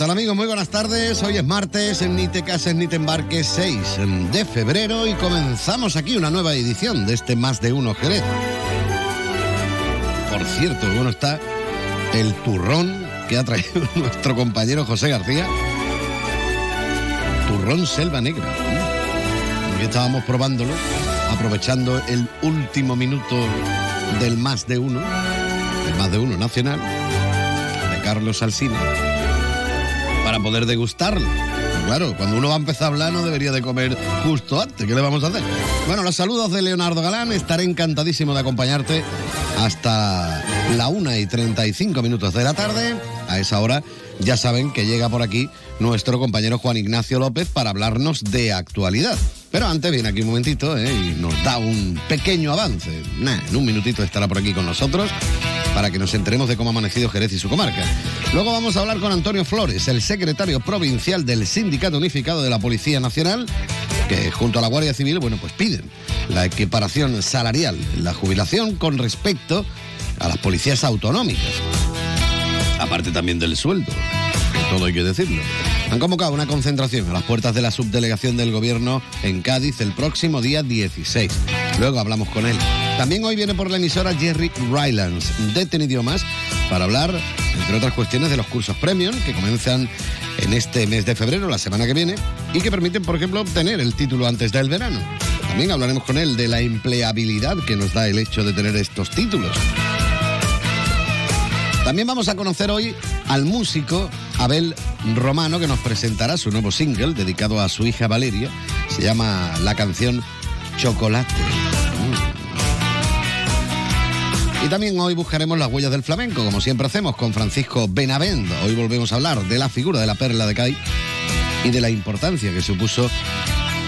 Tal amigos? Muy buenas tardes. Hoy es martes, en Ni te cases ni te embarques 6 de febrero y comenzamos aquí una nueva edición de este Más de Uno Jerez. Por cierto, bueno está el turrón que ha traído nuestro compañero José García. Turrón Selva Negra. Aquí estábamos probándolo, aprovechando el último minuto del Más de Uno, del Más de Uno Nacional, de Carlos Alsina poder degustarlo. Claro, cuando uno va a empezar a hablar no debería de comer justo antes. ¿Qué le vamos a hacer? Bueno, los saludos de Leonardo Galán. Estaré encantadísimo de acompañarte hasta la 1 y 35 minutos de la tarde. A esa hora ya saben que llega por aquí nuestro compañero Juan Ignacio López para hablarnos de actualidad. Pero antes viene aquí un momentito ¿eh? y nos da un pequeño avance. En un minutito estará por aquí con nosotros para que nos enteremos de cómo ha amanecido Jerez y su comarca. Luego vamos a hablar con Antonio Flores, el secretario provincial del Sindicato Unificado de la Policía Nacional, que junto a la Guardia Civil, bueno, pues piden la equiparación salarial, la jubilación con respecto a las policías autonómicas. Aparte también del sueldo, todo hay que decirlo. Han convocado una concentración a las puertas de la subdelegación del gobierno en Cádiz el próximo día 16. Luego hablamos con él. También hoy viene por la emisora Jerry Rylands de Ten Idiomas para hablar, entre otras cuestiones, de los cursos premium que comienzan en este mes de febrero, la semana que viene, y que permiten, por ejemplo, obtener el título antes del verano. También hablaremos con él de la empleabilidad que nos da el hecho de tener estos títulos. También vamos a conocer hoy al músico Abel Romano que nos presentará su nuevo single dedicado a su hija Valeria. Se llama la canción Chocolate. Y también hoy buscaremos las huellas del flamenco, como siempre hacemos con Francisco Benavent. Hoy volvemos a hablar de la figura de la perla de Cádiz y de la importancia que supuso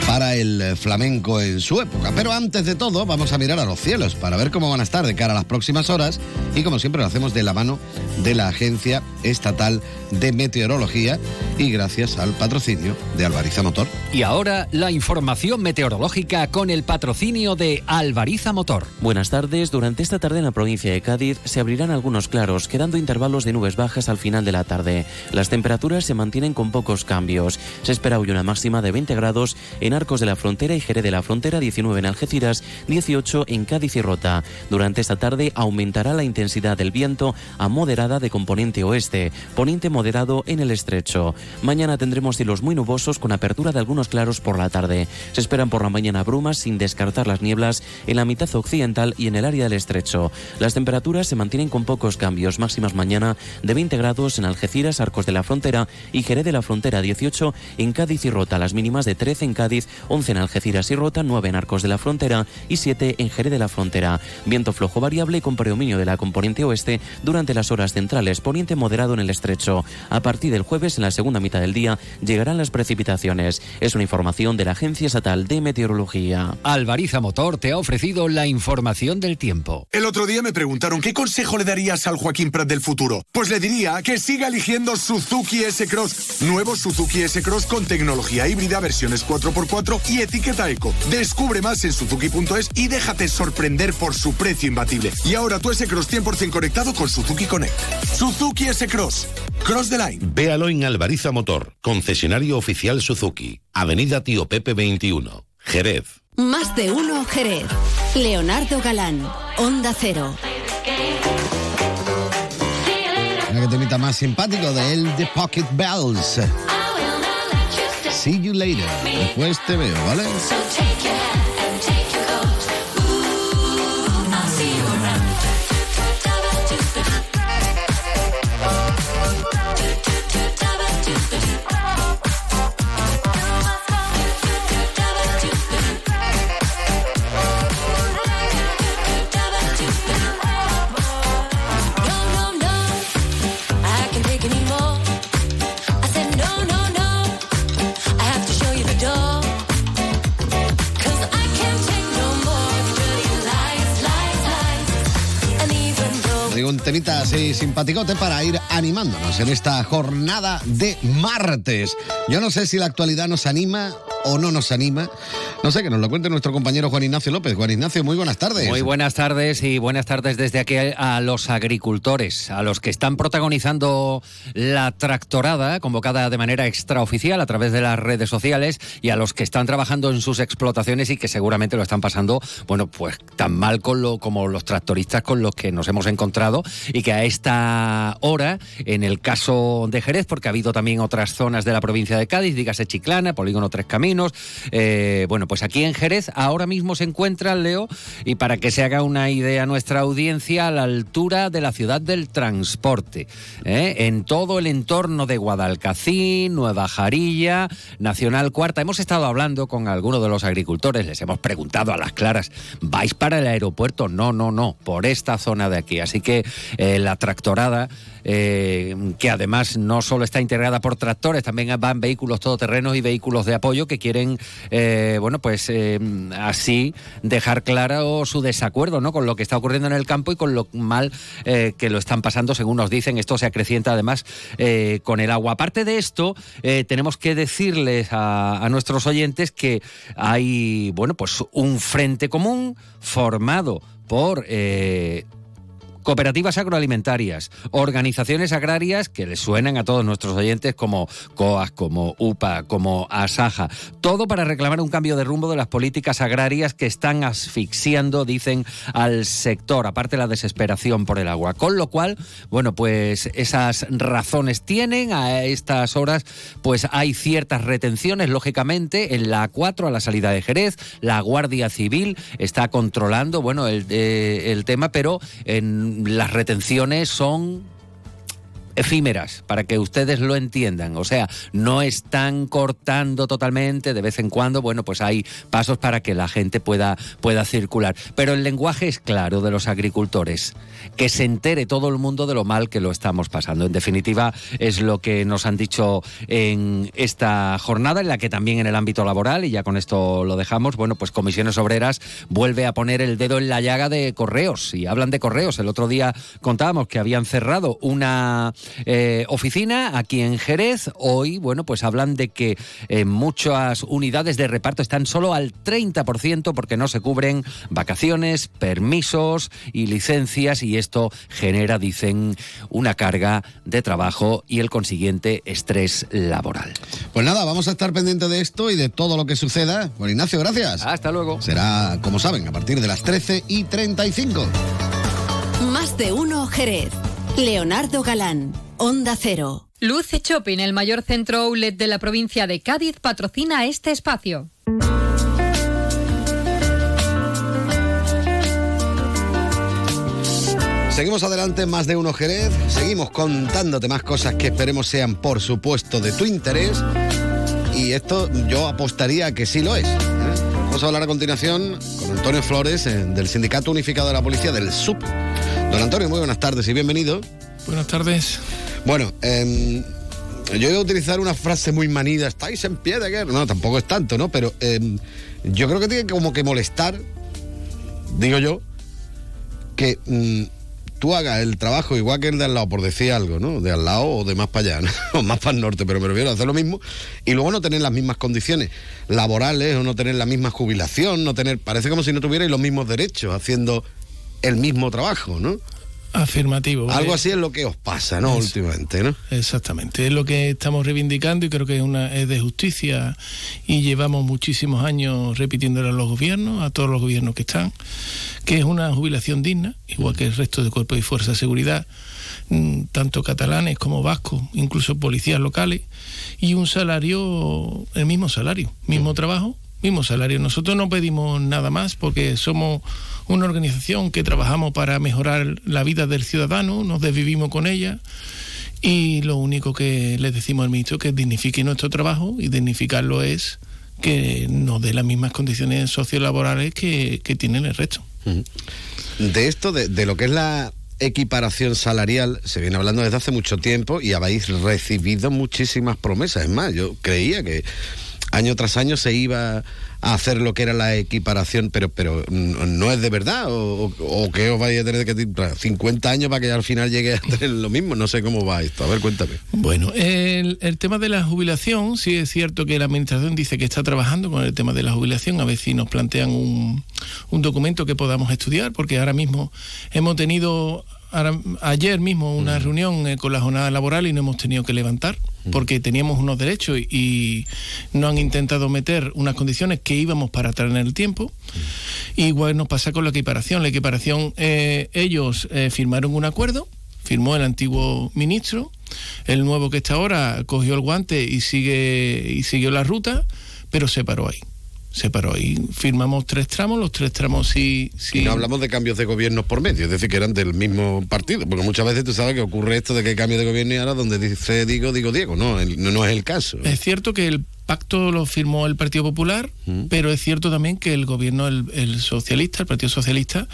para el flamenco en su época. Pero antes de todo, vamos a mirar a los cielos para ver cómo van a estar de cara a las próximas horas y como siempre lo hacemos de la mano de la Agencia Estatal de Meteorología y gracias al patrocinio de Alvariza Motor. Y ahora la información meteorológica con el patrocinio de Alvariza Motor. Buenas tardes. Durante esta tarde en la provincia de Cádiz se abrirán algunos claros, quedando intervalos de nubes bajas al final de la tarde. Las temperaturas se mantienen con pocos cambios. Se espera hoy una máxima de 20 grados en Arcos de la Frontera y Jerez de la Frontera, 19 en Algeciras, 18 en Cádiz y Rota. Durante esta tarde aumentará la intensidad del viento a moderada de componente oeste, poniente moderado en el estrecho. Mañana tendremos cielos muy nubosos con apertura de algunos claros por la tarde. Se esperan por la mañana brumas sin descartar las nieblas en la mitad occidental y en el área del estrecho. Las temperaturas se mantienen con pocos cambios, máximas mañana de 20 grados en Algeciras, Arcos de la Frontera y Jerez de la Frontera, 18 en Cádiz y Rota, las mínimas de 13 en Cádiz, 11 en Algeciras y Rota, 9 en Arcos de la Frontera y 7 en Jerez de la Frontera. Viento flojo variable con predominio de la componente oeste durante las horas centrales, poniente moderado en el estrecho. A partir del jueves, en la segunda mitad del día, llegarán las precipitaciones. Es una información de la Agencia Estatal de Meteorología. Alvariza Motor te ha ofrecido la información del tiempo. El otro día me preguntaron qué consejo le darías al Joaquín Prat del futuro. Pues le diría que siga eligiendo Suzuki S-Cross. Nuevo Suzuki S-Cross con tecnología híbrida, versiones 4x4 y etiqueta eco. Descubre más en suzuki.es y déjate sorprender por su precio imbatible. Y ahora tu S-Cross 100% conectado con Suzuki Connect. Suzuki S-Cross. Cross the line. Véalo en Alvariza Motor, concesionario oficial Suzuki, Avenida Tío Pepe 21, Jerez. Más de uno Jerez. Leonardo Galán, Onda Cero. Mira que temita más simpático de él, The Pocket Bells. See you later. Después te veo, ¿vale? Así simpaticote para ir animándonos en esta jornada de martes. Yo no sé si la actualidad nos anima o no nos anima. No sé, que nos lo cuente nuestro compañero Juan Ignacio López. Juan Ignacio, muy buenas tardes. Muy buenas tardes y buenas tardes desde aquí a los agricultores, a los que están protagonizando la tractorada convocada de manera extraoficial a través de las redes sociales y a los que están trabajando en sus explotaciones y que seguramente lo están pasando, bueno, pues tan mal con lo, como los tractoristas con los que nos hemos encontrado y que a esta hora, en el caso de Jerez, porque ha habido también otras zonas de la provincia de Cádiz, dígase Chiclana, Polígono Tres Caminos, eh, bueno, pues aquí en Jerez ahora mismo se encuentra, Leo, y para que se haga una idea nuestra audiencia, a la altura de la ciudad del transporte, ¿eh? en todo el entorno de Guadalcacín, Nueva Jarilla, Nacional Cuarta. Hemos estado hablando con algunos de los agricultores, les hemos preguntado a las claras, ¿vais para el aeropuerto? No, no, no, por esta zona de aquí. Así que eh, la tractorada eh, que además no solo está integrada por tractores, también van vehículos todoterrenos y vehículos de apoyo que quieren, bueno, pues eh, así dejar claro su desacuerdo ¿no? con lo que está ocurriendo en el campo y con lo mal que lo están pasando, según nos dicen. Esto se acrecienta además con el agua. Aparte de esto, tenemos que decirles a, a nuestros oyentes que hay, bueno, pues un frente común formado por cooperativas agroalimentarias, organizaciones agrarias que les suenan a todos nuestros oyentes como COAS, como UPA, como ASAJA. Todo para reclamar un cambio de rumbo de las políticas agrarias que están asfixiando, dicen, al sector, aparte la desesperación por el agua. Con lo cual, bueno, pues esas razones tienen. A estas horas, pues hay ciertas retenciones, lógicamente, en la A4 a la salida de Jerez. La Guardia Civil está controlando, bueno, el, eh, el tema, pero en las retenciones son efímeras, para que ustedes lo entiendan. O sea, no están cortando totalmente, de vez en cuando, bueno, pues hay pasos para que la gente pueda, pueda circular. Pero el lenguaje es claro de los agricultores, que se entere todo el mundo de lo mal que lo estamos pasando. En definitiva, es lo que nos han dicho en esta jornada, en la que también en el ámbito laboral, y ya con esto lo dejamos, bueno, pues Comisiones Obreras vuelve a poner el dedo en la llaga de correos. Y hablan de correos. El otro día contábamos que habían cerrado una eh, oficina aquí en Jerez. Hoy, bueno, pues hablan de que eh, muchas unidades de reparto están solo al 30% porque no se cubren vacaciones, permisos y licencias y esto genera, dicen, una carga de trabajo y el consiguiente estrés laboral. Pues nada, vamos a estar pendientes de esto y de todo lo que suceda. Bueno, Ignacio, gracias. Hasta luego. Será, como saben, a partir de las 13 y 35. Más de uno, Jerez. Leonardo Galán, Onda Cero. Luce Shopping, el mayor centro outlet de la provincia de Cádiz, patrocina este espacio. Seguimos adelante, más de uno Jerez. Seguimos contándote más cosas que esperemos sean, por supuesto, de tu interés. Y esto yo apostaría a que sí lo es. ¿eh? Vamos a hablar a continuación con Antonio Flores, eh, del Sindicato Unificado de la Policía, del SUP. Don Antonio, muy buenas tardes y bienvenido. Buenas tardes. Bueno, em, yo voy a utilizar una frase muy manida, estáis en pie de guerra. No, tampoco es tanto, ¿no? Pero em, yo creo que tiene como que molestar, digo yo, que mm, tú hagas el trabajo igual que el de al lado, por decir algo, ¿no? De al lado o de más para allá, ¿no? o más para el norte, pero me refiero a hacer lo mismo y luego no tener las mismas condiciones laborales o no tener la misma jubilación, no tener, parece como si no tuvierais los mismos derechos haciendo el mismo trabajo, ¿no? Afirmativo. Algo así es lo que os pasa, ¿no? Eso. Últimamente, ¿no? Exactamente, es lo que estamos reivindicando y creo que es, una, es de justicia y llevamos muchísimos años repitiéndolo a los gobiernos, a todos los gobiernos que están, que es una jubilación digna, igual que el resto de cuerpos y fuerzas de seguridad, mm, tanto catalanes como vascos, incluso policías locales, y un salario, el mismo salario, mismo trabajo, mismo salario. Nosotros no pedimos nada más porque somos una organización que trabajamos para mejorar la vida del ciudadano, nos desvivimos con ella y lo único que le decimos al ministro es que dignifique nuestro trabajo y dignificarlo es que nos dé las mismas condiciones sociolaborales que, que tienen el resto. De esto, de, de lo que es la equiparación salarial, se viene hablando desde hace mucho tiempo y habéis recibido muchísimas promesas. Es más, yo creía que año tras año se iba a hacer lo que era la equiparación, pero pero no es de verdad, o, o que os vais a tener que 50 años para que al final llegue a tener lo mismo, no sé cómo va esto, a ver, cuéntame. Bueno, el, el tema de la jubilación, sí es cierto que la administración dice que está trabajando con el tema de la jubilación, a ver si nos plantean un, un documento que podamos estudiar, porque ahora mismo hemos tenido ayer mismo una mm. reunión eh, con la jornada laboral y no hemos tenido que levantar mm. Porque teníamos unos derechos y, no han intentado meter unas condiciones que íbamos para tener el tiempo. Mm. Igual nos pasa con la equiparación. La equiparación, eh, ellos eh, firmaron un acuerdo, firmó el antiguo ministro, el nuevo que está ahora cogió el guante y sigue y siguió la ruta, pero se paró ahí se paró y firmamos tres tramos, los tres tramos sí, sí. Y no hablamos de cambios de gobiernos por medio, es decir, que eran del mismo partido, porque muchas veces tú sabes que ocurre esto de que hay cambio de gobierno y ahora donde dice digo, digo Diego, no, no, no es el caso. Es cierto que el pacto lo firmó el Partido Popular, mm. pero es cierto también que el gobierno, el, socialista, el Partido Socialista,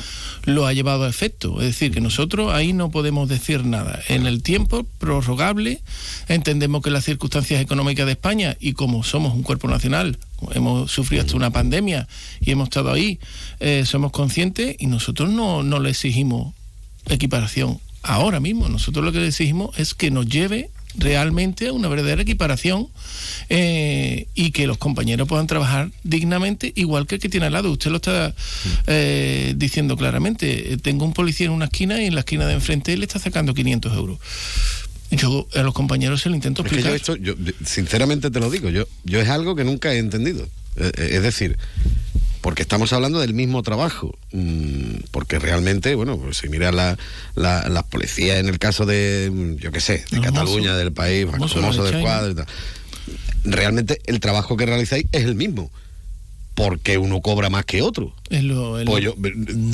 lo ha llevado a efecto. Es decir, que nosotros ahí no podemos decir nada. En el tiempo prorrogable, entendemos que las circunstancias económicas de España, y como somos un cuerpo nacional, hemos sufrido hasta una pandemia y hemos estado ahí, eh, somos conscientes y nosotros no, no le exigimos equiparación ahora mismo. Nosotros lo que le exigimos es que nos lleve realmente una verdadera equiparación eh, y que los compañeros puedan trabajar dignamente igual que el que tiene al lado. Usted lo está eh, diciendo claramente. Tengo un policía en una esquina y en la esquina de enfrente le está sacando 500 euros. Yo a los compañeros se lo intento explicar. Es que yo esto, yo, sinceramente te lo digo, yo, yo es algo que nunca he entendido. Eh, es decir, porque estamos hablando del mismo trabajo, mm, porque realmente, bueno, pues si mira la, la, las policías en el caso de, mm, yo qué sé, de Cataluña, del país, famoso de cuadro realmente el trabajo que realizáis es el mismo porque uno cobra más que otro. Es lo, pues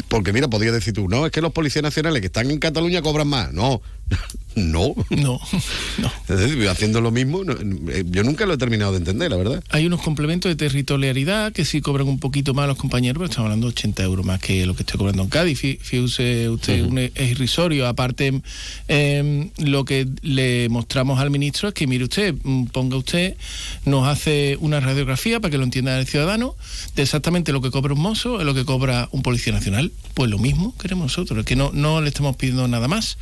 porque mira, podría decir tú, no, es que los policías nacionales que están en Cataluña cobran más. No, no. No, no. Es decir, haciendo lo mismo, eh, yo nunca lo he terminado de entender, la verdad. Hay unos complementos de territorialidad que sí cobran un poquito más los compañeros, pero estamos hablando de 80 euros más que lo que estoy cobrando en Cádiz. Fíjese usted, es irrisorio. Aparte, em, lo que le mostramos al ministro es que, mire usted, mm, ponga usted, nos hace una radiografía para que lo entienda el ciudadano, de exactamente lo que cobra un mozo, lo que cobra un policía nacional. Pues lo mismo queremos nosotros, que no, no le estamos pidiendo nada más.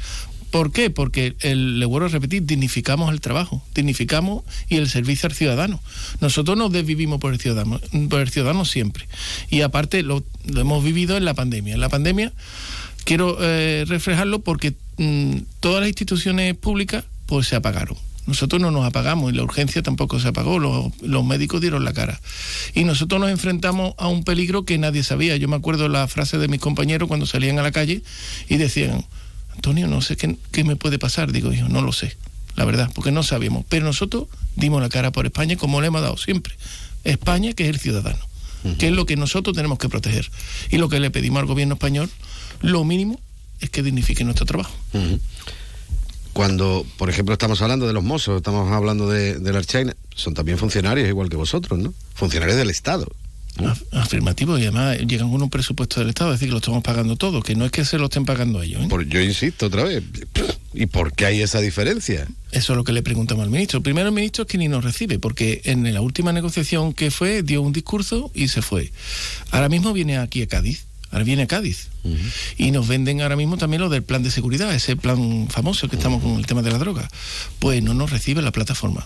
¿Por qué? Porque, el, le vuelvo a repetir, dignificamos el trabajo, dignificamos y el servicio al ciudadano. Nosotros nos desvivimos por el ciudadano, por el ciudadano siempre. Y aparte lo, hemos vivido en la pandemia. En la pandemia quiero eh, reflejarlo porque mm, todas las instituciones públicas pues se apagaron. Nosotros no nos apagamos y la urgencia tampoco se apagó, los, los, médicos dieron la cara. Y nosotros nos enfrentamos a un peligro que nadie sabía. Yo me acuerdo la frase de mis compañeros cuando salían a la calle y decían, Antonio, no sé qué, me puede pasar, digo yo, no lo sé, la verdad, porque no sabíamos. Pero nosotros dimos la cara por España como le hemos dado siempre. España, que es el ciudadano, que es lo que nosotros tenemos que proteger. Y lo que le pedimos al gobierno español, lo mínimo, es que dignifique nuestro trabajo. Cuando, por ejemplo, estamos hablando de los mozos, estamos hablando de, de la Archaina, son también funcionarios igual que vosotros, ¿no? Funcionarios del Estado. Afirmativo, y además llegan con un presupuesto del Estado, es decir, que lo estamos pagando todo, que no es que se lo estén pagando ellos. ¿eh? yo insisto otra vez, ¿y por qué hay esa diferencia? Eso es lo que le preguntamos al ministro. Primero el ministro es que ni nos recibe, porque en la última negociación que fue dio un discurso y se fue. Ahora mismo viene aquí a Cádiz. Ahora viene a Cádiz. Y nos venden ahora mismo también lo del plan de seguridad, ese plan famoso que estamos con el tema de la droga. Pues no nos recibe la plataforma.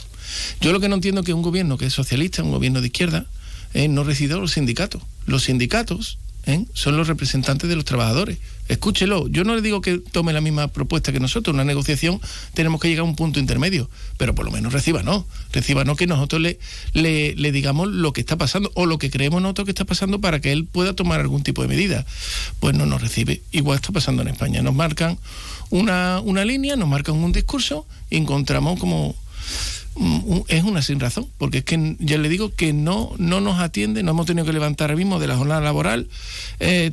Yo lo que no entiendo es que un gobierno que es socialista, un gobierno de izquierda, ¿eh? no recibe los sindicatos. Los sindicatos ¿eh? son los representantes de los trabajadores. Escúchelo, yo no le digo que tome la misma propuesta que nosotros, una negociación tenemos que llegar a un punto intermedio, pero por lo menos reciba no, reciba no que nosotros le, le, digamos lo que está pasando o lo que creemos nosotros que está pasando para que él pueda tomar algún tipo de medida. Pues no nos recibe, igual está pasando en España, nos marcan una, una línea, nos marcan un discurso y encontramos como es una sin razón, porque es que ya le digo que no, no nos atiende, no hemos tenido que levantar ahora mismo de la jornada laboral. Eh,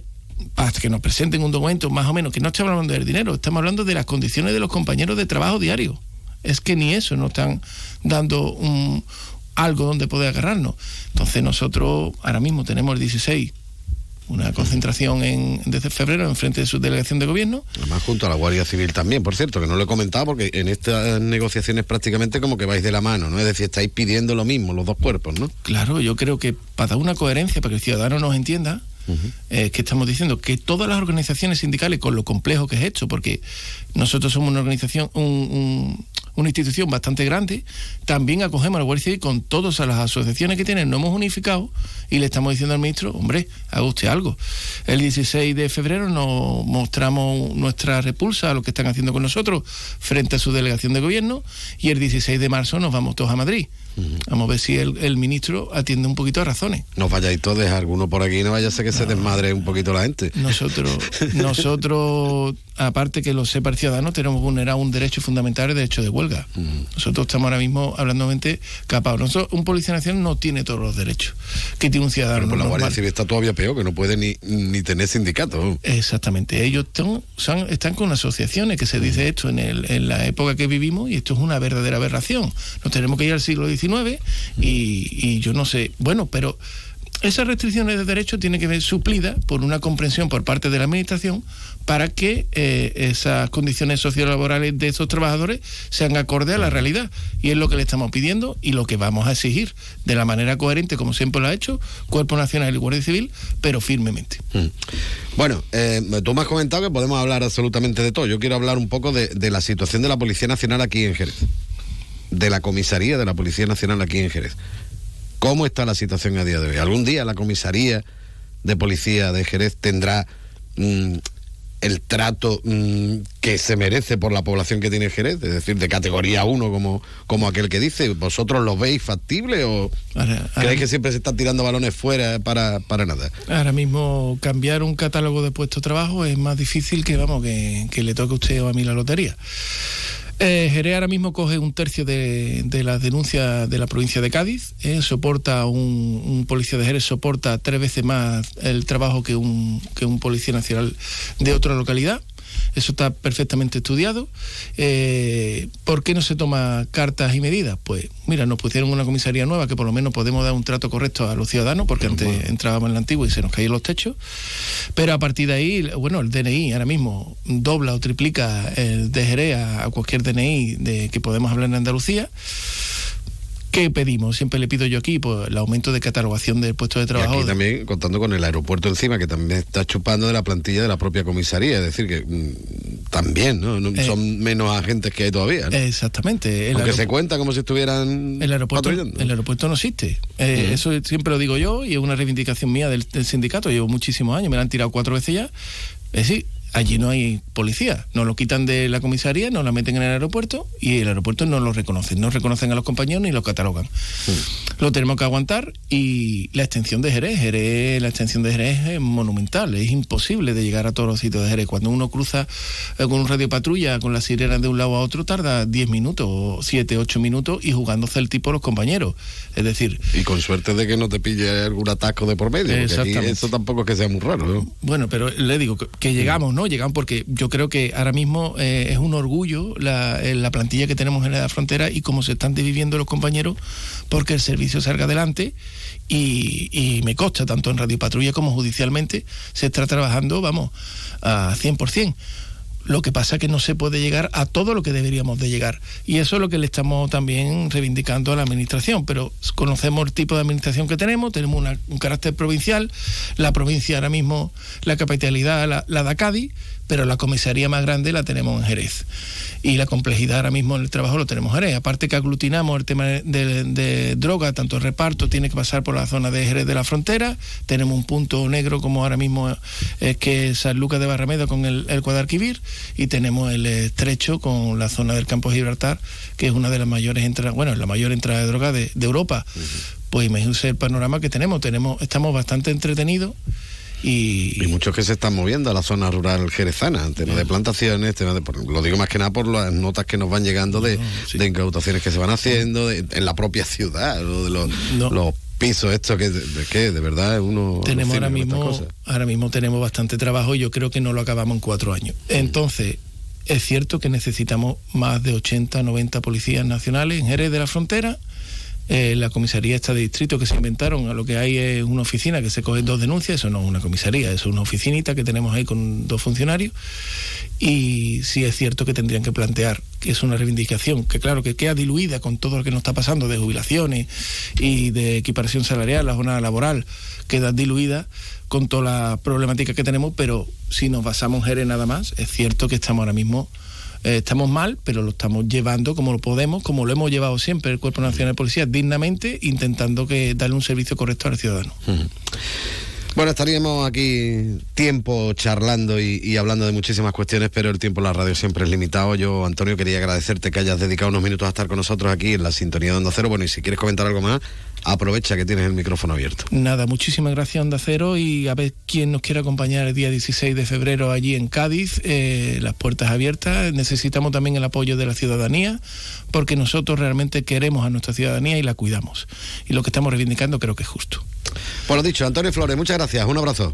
hasta que nos presenten un documento más o menos, que no estamos hablando del dinero, estamos hablando de las condiciones de los compañeros de trabajo diario. Es que ni eso nos están dando un, algo donde poder agarrarnos. Entonces nosotros ahora mismo tenemos el 16 una concentración en, desde febrero en frente de su delegación de gobierno. Además junto a la Guardia Civil también, por cierto, que no lo he comentado porque en estas negociaciones prácticamente como que vais de la mano, ¿no? Es decir, estáis pidiendo lo mismo, los dos cuerpos, ¿no? Claro, yo creo que para dar una coherencia, para que el ciudadano nos entienda, es que estamos diciendo que todas las organizaciones sindicales, con lo complejo que es esto, porque nosotros somos una organización, un, un, una institución bastante grande, también acogemos a la Guardia Civil con todas las asociaciones que tienen, no hemos unificado y le estamos diciendo al ministro, hombre, haga usted algo. El 16 de febrero nos mostramos nuestra repulsa a lo que están haciendo con nosotros frente a su delegación de gobierno y el 16 de marzo nos vamos todos a Madrid. Vamos a ver si el, el, ministro atiende un poquito a razones. No vayáis todos, alguno por aquí, no vaya a ser que no. se desmadre un poquito la gente. Nosotros, nosotros aparte que los sepa el ciudadano, tenemos vulnerado un derecho fundamental, el derecho de huelga. Uh Nosotros estamos ahora mismo hablando capados. Nosotros, un policía nacional no tiene todos los derechos que tiene un ciudadano. Pero por la Guardia Civil está todavía peor, que no puede ni, ni tener sindicato. Exactamente. Ellos son, son, están con asociaciones, que se dice esto en, el, en la época que vivimos, y esto es una verdadera aberración. Nos tenemos que ir al siglo XIX y, yo no sé. Bueno, pero esas restricciones de derechos tienen que ser suplidas por una comprensión por parte de la Administración para que eh, esas condiciones sociolaborales de esos trabajadores sean acorde a la realidad. Y es lo que le estamos pidiendo y lo que vamos a exigir de la manera coherente, como siempre lo ha hecho, Cuerpo Nacional y Guardia Civil, pero firmemente. Mm. Bueno, eh, tú me has comentado que podemos hablar absolutamente de todo. Yo quiero hablar un poco de, de la situación de la Policía Nacional aquí en Jerez, de la comisaría de la Policía Nacional aquí en Jerez. ¿Cómo está la situación a día de hoy? ¿Algún día la comisaría de policía de Jerez tendrá mmm, el trato mmm, que se merece por la población que tiene Jerez? Es decir, de categoría 1 como, como aquel que dice. ¿Vosotros lo veis factible o ahora, ahora, creéis que siempre se están tirando balones fuera para, para nada? Ahora mismo cambiar un catálogo de puesto de trabajo es más difícil que, vamos, que, que le toque a usted o a mí la lotería. Eh, Jerez ahora mismo coge un tercio de, de las denuncias de la provincia de Cádiz. Eh, soporta un, policía de Jerez soporta tres veces más el trabajo que un, que un policía nacional de otra localidad. Eso está perfectamente estudiado. Eh, ¿Por qué no se toma cartas y medidas? Pues mira, nos pusieron una comisaría nueva que por lo menos podemos dar un trato correcto a los ciudadanos, porque antes bueno. entrábamos en la antigua y se nos caían los techos. Pero a partir de ahí, bueno, el DNI ahora mismo dobla o triplica el a, a cualquier DNI de que podemos hablar en Andalucía. ¿Qué pedimos? Siempre le pido yo aquí pues, el aumento de catalogación del puesto de trabajo. Y aquí también contando con el aeropuerto encima, que también está chupando de la plantilla de la propia comisaría. Es decir, que mmm, también, ¿no? eh, son menos agentes que hay todavía. ¿no? Exactamente. El Aunque se cuenta como si estuvieran. El aeropuerto, el aeropuerto no existe. Eh, uh -huh. Eso siempre lo digo yo y es una reivindicación mía del, del sindicato. Llevo muchísimos años, me la han tirado cuatro veces ya. Es decir, allí no hay policía. Nos lo quitan de la comisaría, nos la meten en el aeropuerto y el aeropuerto no lo reconoce. No reconocen a los compañeros ni los catalogan. Sí. Lo tenemos que aguantar y la extensión de Jerez, Jerez, la extensión de Jerez es monumental. Es imposible de llegar a todos los sitios de Jerez. Cuando uno cruza eh, con un radio patrulla, con las sirenas de un lado a otro, tarda 10 minutos, 7, 8 minutos y jugándose el tipo los compañeros. Es decir... Y con suerte de que no te pille algún atasco de por medio, porque aquí eso tampoco es que sea muy raro. ¿no? Bueno, pero le digo que, que llegamos, ¿no? Llegan porque yo creo que ahora mismo eh, es un orgullo la, la, plantilla que tenemos en la frontera y cómo se están viviendo los compañeros porque el servicio salga adelante y, y, me consta, tanto en Radio Patrulla como judicialmente, se está trabajando, vamos, a 100%. Lo que pasa es que no se puede llegar a todo lo que deberíamos de llegar. Y eso es lo que le estamos también reivindicando a la administración. Pero conocemos el tipo de administración que tenemos, tenemos un carácter provincial. La provincia ahora mismo, la capitalidad la, la da Cádiz, pero la comisaría más grande la tenemos en Jerez. Y la complejidad ahora mismo en el trabajo lo tenemos en Jerez. Aparte que aglutinamos el tema de, droga, tanto el reparto tiene que pasar por la zona de Jerez de la frontera. Tenemos un punto negro como ahora mismo es que es San Lucas de Barramedo con el, el Guadalquivir y tenemos el estrecho con la zona del campo de Gibraltar, que es una de las mayores entradas, bueno, la mayor entrada de droga de, de Europa. Uh -huh. Pues imagínense el panorama que tenemos. tenemos estamos bastante entretenidos. Y, y, muchos que se están moviendo a la zona rural jerezana, tema de plantaciones, tema de, lo digo más que nada por las notas que nos van llegando de, no, sí. de incautaciones que se van haciendo de, en la propia ciudad, lo de los, no. los pisos esto que de verdad uno tenemos ahora mismo ahora mismo tenemos bastante trabajo y yo creo que no lo acabamos en cuatro años mm. entonces es cierto que necesitamos más de 80 90 policías nacionales en Jerez de la frontera eh, la comisaría esta de distrito que se inventaron, a lo que hay es una oficina que se cogen dos denuncias, eso no es una comisaría, eso es una oficinita que tenemos ahí con dos funcionarios y sí es cierto que tendrían que plantear que es una reivindicación que claro que queda diluida con todo lo que nos está pasando de jubilaciones y de equiparación salarial, la jornada laboral queda diluida con toda la problemática que tenemos, pero si nos basamos en nada más, es cierto que estamos ahora mismo eh, estamos mal, pero lo estamos llevando como lo podemos, como lo hemos llevado siempre el Cuerpo Nacional de Policía, dignamente, intentando que darle un servicio correcto al ciudadano. Bueno, estaríamos aquí tiempo charlando y, hablando de muchísimas cuestiones, pero el tiempo en la radio siempre es limitado. Yo, Antonio, quería agradecerte que hayas dedicado unos minutos a estar con nosotros aquí en la sintonía de Onda Cero. Bueno, y si quieres comentar algo más, aprovecha que tienes el micrófono abierto. Nada, muchísimas gracias Onda Cero y a ver quién nos quiere acompañar el día 16 de febrero allí en Cádiz, eh, las puertas abiertas. Necesitamos también el apoyo de la ciudadanía porque nosotros realmente queremos a nuestra ciudadanía y la cuidamos. Y lo que estamos reivindicando creo que es justo. Por lo dicho, Antonio Flores, muchas gracias. Un abrazo.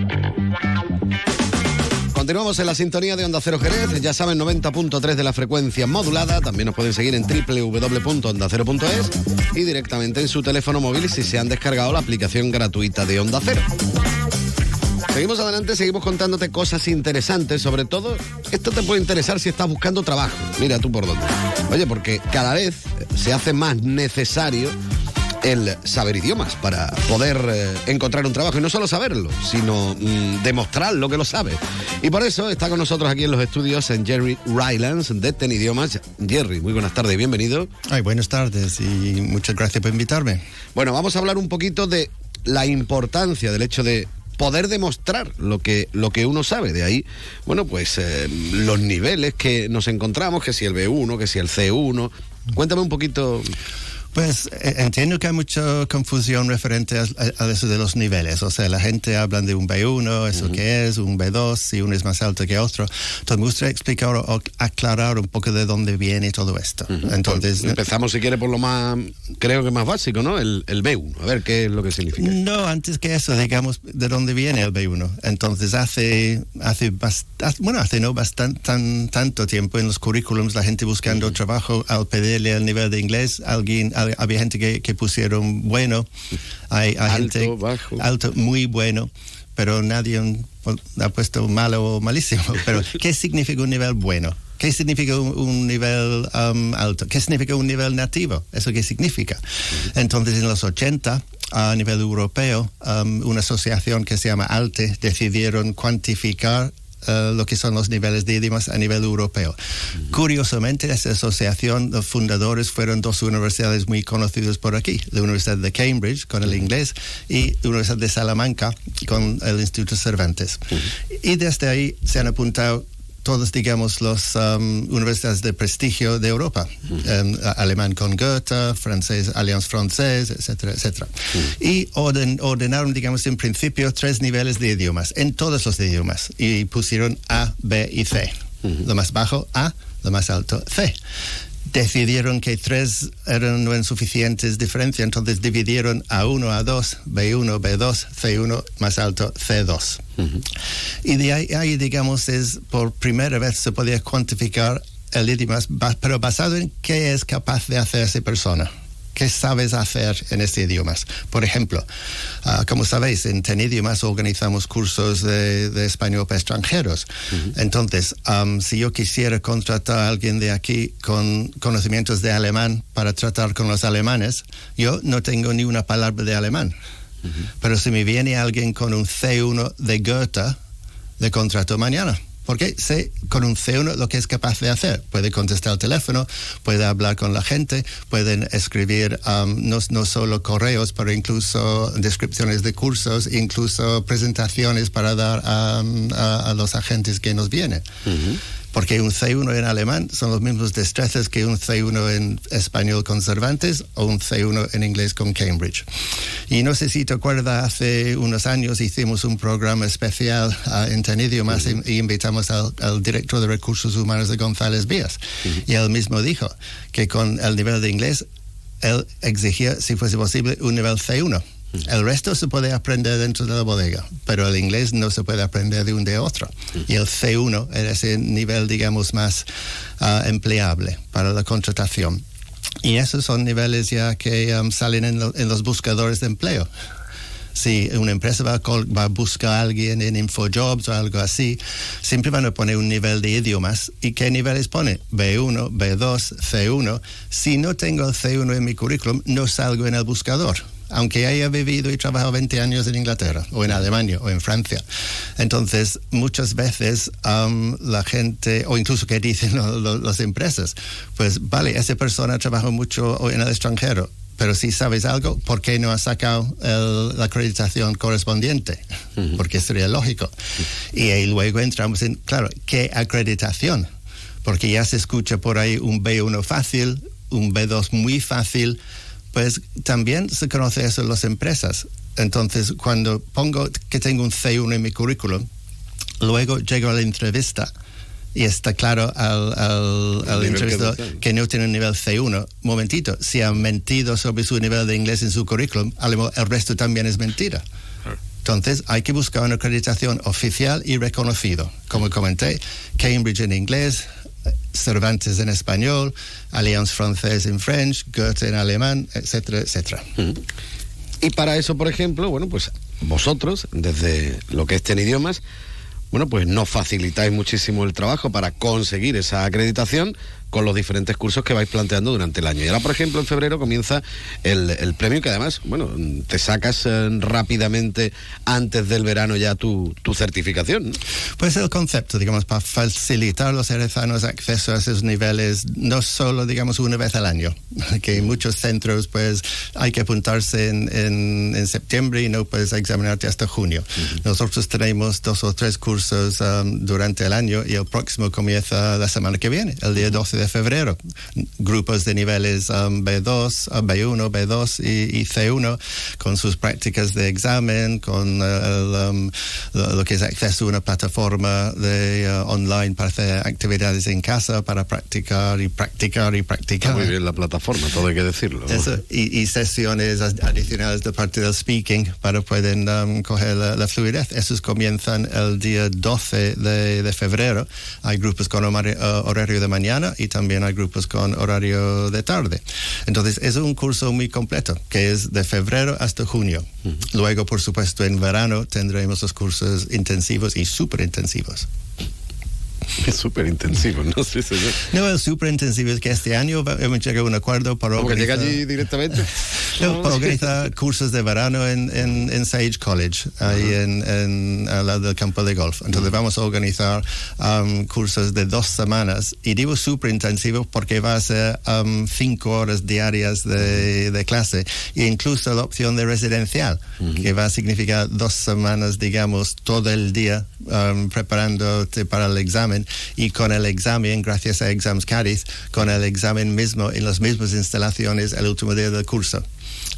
Continuamos en la sintonía de Onda Cero Jerez, ya saben, 90.3 de la frecuencia modulada, también nos pueden seguir en www.ondacero.es y directamente en su teléfono móvil si se han descargado la aplicación gratuita de Onda Cero. Seguimos adelante, seguimos contándote cosas interesantes, sobre todo esto te puede interesar si estás buscando trabajo. Mira tú por dónde. Oye, porque cada vez se hace más necesario el saber idiomas para poder eh, encontrar un trabajo y no solo saberlo, sino mm, demostrar lo que lo sabe. Y por eso está con nosotros aquí en los estudios en Jerry Rylands de Ten Idiomas. Jerry, muy buenas tardes, bienvenido. Ay, buenas tardes y muchas gracias por invitarme. Bueno, vamos a hablar un poquito de la importancia del hecho de poder demostrar lo que, lo que uno sabe. De ahí, bueno, pues eh, los niveles que nos encontramos, que si el B1, que si el C1. Cuéntame un poquito. Pues eh, entiendo que hay mucha confusión referente a, eso de los niveles. O sea, la gente habla de un B1, eso que es, un B2, si uno es más alto que otro. Entonces me gustaría explicar o aclarar un poco de dónde viene todo esto. Entonces pues empezamos, si quiere, por lo más, creo que más básico, ¿no? El, el, B1. A ver qué es lo que significa. No, antes que eso, digamos, de dónde viene el B1. Entonces hace, hace, bueno, hace no bastante, tan, tanto tiempo en los currículums la gente buscando trabajo al pedirle el nivel de inglés, alguien había gente que, pusieron bueno, hay, alto, gente bajo. alto, muy bueno, pero nadie ha puesto malo o malísimo. Pero, ¿qué significa un nivel bueno? ¿Qué significa un, nivel um, alto? ¿Qué significa un nivel nativo? ¿Eso qué significa? Entonces, en los 80, a nivel europeo, um, una asociación que se llama ALTE decidieron cuantificar eh, lo que son los niveles de idiomas a nivel europeo. Curiosamente, esta asociación, los fundadores fueron dos universidades muy conocidas por aquí, la Universidad de Cambridge con el inglés y la Universidad de Salamanca con el Instituto Cervantes. Y desde ahí se han apuntado todas, digamos, las um, universidades de prestigio de Europa. Um, alemán con Goethe, francés, Allianz Francés, etcétera, etcétera. Y ordenaron, digamos, en principio tres niveles de idiomas, en todos los idiomas, y pusieron A, B y C. Lo más bajo, A, lo más alto, C decidieron que tres eran no insuficientes diferencia, entonces dividieron A1, A2, B1, B2, C1 más alto, C2. Y de ahí, digamos, es por primera vez se podía cuantificar el idioma, pero basado en qué es capaz de hacer esa persona. ¿Qué sabes hacer en este idioma? Por ejemplo, ah, como sabéis, en TEN Idiomas organizamos cursos de, español para extranjeros. Entonces, si yo quisiera contratar a alguien de aquí con conocimientos de alemán para tratar con los alemanes, yo no tengo ni una palabra de alemán. Pero si me viene alguien con un C1 de Goethe, le contrato mañana porque sé con un C1 lo que es capaz de hacer. Puede contestar el teléfono, puede hablar con la gente, pueden escribir um, no, no, solo correos, pero incluso descripciones de cursos, incluso presentaciones para dar um, a, los agentes que nos vienen. Porque un C1 en alemán son los mismos destrezas que un C1 en español con Cervantes o un C1 en inglés con Cambridge. Y no sé si te acuerdas, hace unos años hicimos un programa especial uh, en Ten Idiomas y, y, invitamos al, al, director de recursos humanos de González Vías. Y él mismo dijo que con el nivel de inglés, él exigía, si fuese posible, un nivel C1. El resto se puede aprender dentro de la bodega, pero el inglés no se puede aprender de un de otro. Y el C1 era ese nivel, digamos, más uh, empleable para la contratación. Y esos son niveles ya que um, salen en, lo, en, los buscadores de empleo. Si una empresa va a, a, buscar a alguien en InfoJobs o algo así, siempre van a poner un nivel de idiomas. ¿Y qué niveles pone? B1, B2, C1. Si no tengo el C1 en mi currículum, no salgo en el buscador aunque haya vivido y trabajado 20 años en Inglaterra o en Alemania o en Francia. Entonces, muchas veces um, la gente, o incluso que dicen lo, lo, las empresas, pues vale, esa persona trabajó mucho en el extranjero, pero si sabes algo, ¿por qué no has sacado el, la acreditación correspondiente? Uh -huh. Porque sería lógico. Uh -huh. Y ahí luego entramos en, claro, ¿qué acreditación? Porque ya se escucha por ahí un B1 fácil, un B2 muy fácil, pues también se conoce eso en las empresas. Entonces, cuando pongo que tengo un C1 en mi currículum, luego llego a la entrevista y está claro al, al, al entrevistador que, que, no tiene un nivel C1. Momentito, si ha mentido sobre su nivel de inglés en su currículum, el resto también es mentira. Entonces, hay que buscar una acreditación oficial y reconocido. Como comenté, Cambridge en inglés, Cervantes en español, Alliance Française en French, Goethe en alemán, etcétera, etcétera. Y para eso, por ejemplo, bueno, pues vosotros, desde lo que es en idiomas, bueno, pues nos facilitáis muchísimo el trabajo para conseguir esa acreditación con los diferentes cursos que vais planteando durante el año. Y ahora, por ejemplo, en febrero comienza el, el premio que además, bueno, te sacas eh, rápidamente antes del verano ya tu, tu certificación. ¿no? Pues el concepto, digamos, para facilitar a los herezanos acceso a esos niveles, no solo, digamos, una vez al año, que en muchos centros, pues, hay que apuntarse en, en, en septiembre y no puedes examinarte hasta junio. Uh -huh. Nosotros tenemos dos o tres cursos um, durante el año y el próximo comienza la semana que viene, el día 12 de febrero. Grupos de niveles um, B2, B1, B2 y, y, C1 con sus prácticas de examen, con uh, el, um, lo, que es acceso a una plataforma de uh, online para hacer actividades en casa, para practicar y practicar y practicar. Está muy bien la plataforma, todo hay que decirlo. Eso, y, y, sesiones adicionales de parte del speaking para poder um, coger la, la, fluidez. Esos comienzan el día 12 de, de febrero. Hay grupos con horario, uh, horario de mañana y también hay grupos con horario de tarde. Entonces, es un curso muy completo, que es de febrero hasta junio. Uh -huh. Luego, por supuesto, en verano tendremos los cursos intensivos y súper intensivos. Es súper intensivo, ¿no? Sí, señor. No, el súper intensivo es que este año hemos llegado a un acuerdo para ¿Cómo organizar... llega allí directamente? no, para organizar cursos de verano en, en, en Sage College, ahí uh -huh. en, en, al lado del campo de golf. Entonces uh -huh. vamos a organizar um, cursos de dos semanas y digo súper intensivo porque va a ser um, cinco horas diarias de, de, clase e incluso la opción de residencial, uh -huh. que va a significar dos semanas, digamos, todo el día um, preparándote para el examen y con el examen, gracias a Exams Cádiz, con el examen mismo en las mismas instalaciones el último día del curso.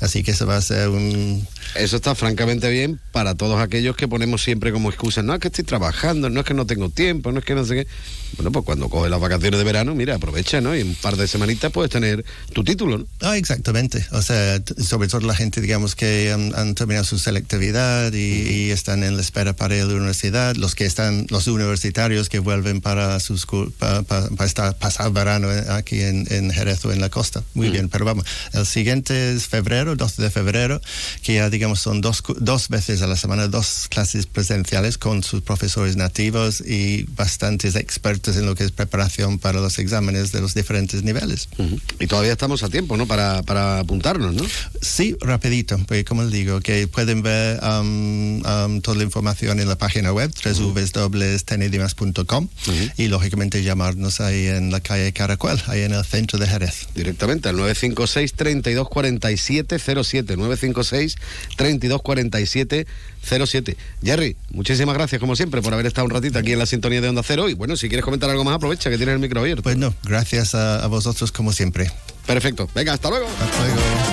Así que eso va a ser un... Eso está francamente bien para todos aquellos que ponemos siempre como excusa, no es que estoy trabajando, no es que no tengo tiempo, no es que no sé qué. Bueno, pues cuando coges las vacaciones de verano, mira, aprovecha, ¿no? Y un par de semanitas puedes tener tu título, ¿no? Ah, exactamente. O sea, sobre todo la gente, digamos, que han, han terminado su selectividad y, y, están en la espera para ir a la universidad, los que están, los universitarios que vuelven para sus para, para, para estar, pasar verano aquí en, en, Jerez o en la costa. Muy mm. bien, pero vamos, el siguiente es febrero, 12 de febrero, que ya, digamos, son dos, dos veces a la semana, dos clases presenciales con sus profesores nativos y bastantes expertos en lo que es preparación para los exámenes de los diferentes niveles. Uh -huh. Y todavía estamos a tiempo, ¿no? Para, para apuntarnos, ¿no? Sí, rapidito, porque como les digo, que pueden ver um, um, toda la información en la página web, www.tenedimas.com uh -huh. y lógicamente llamarnos ahí en la calle Caracol, ahí en el centro de Jerez. Directamente al 956 32 47 07 956 3247 07. Jerry, muchísimas gracias como siempre por haber estado un ratito aquí en la sintonía de Onda Cero y bueno, si quieres comentar algo más aprovecha que tienes el micro abierto. Pues no, gracias a, a vosotros como siempre. Perfecto. Venga, hasta luego. Hasta luego.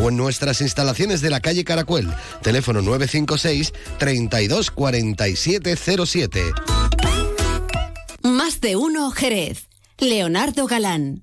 o en nuestras instalaciones de la calle Caracuel. Teléfono 956 32 47 07. Más de uno Jerez. Leonardo Galán,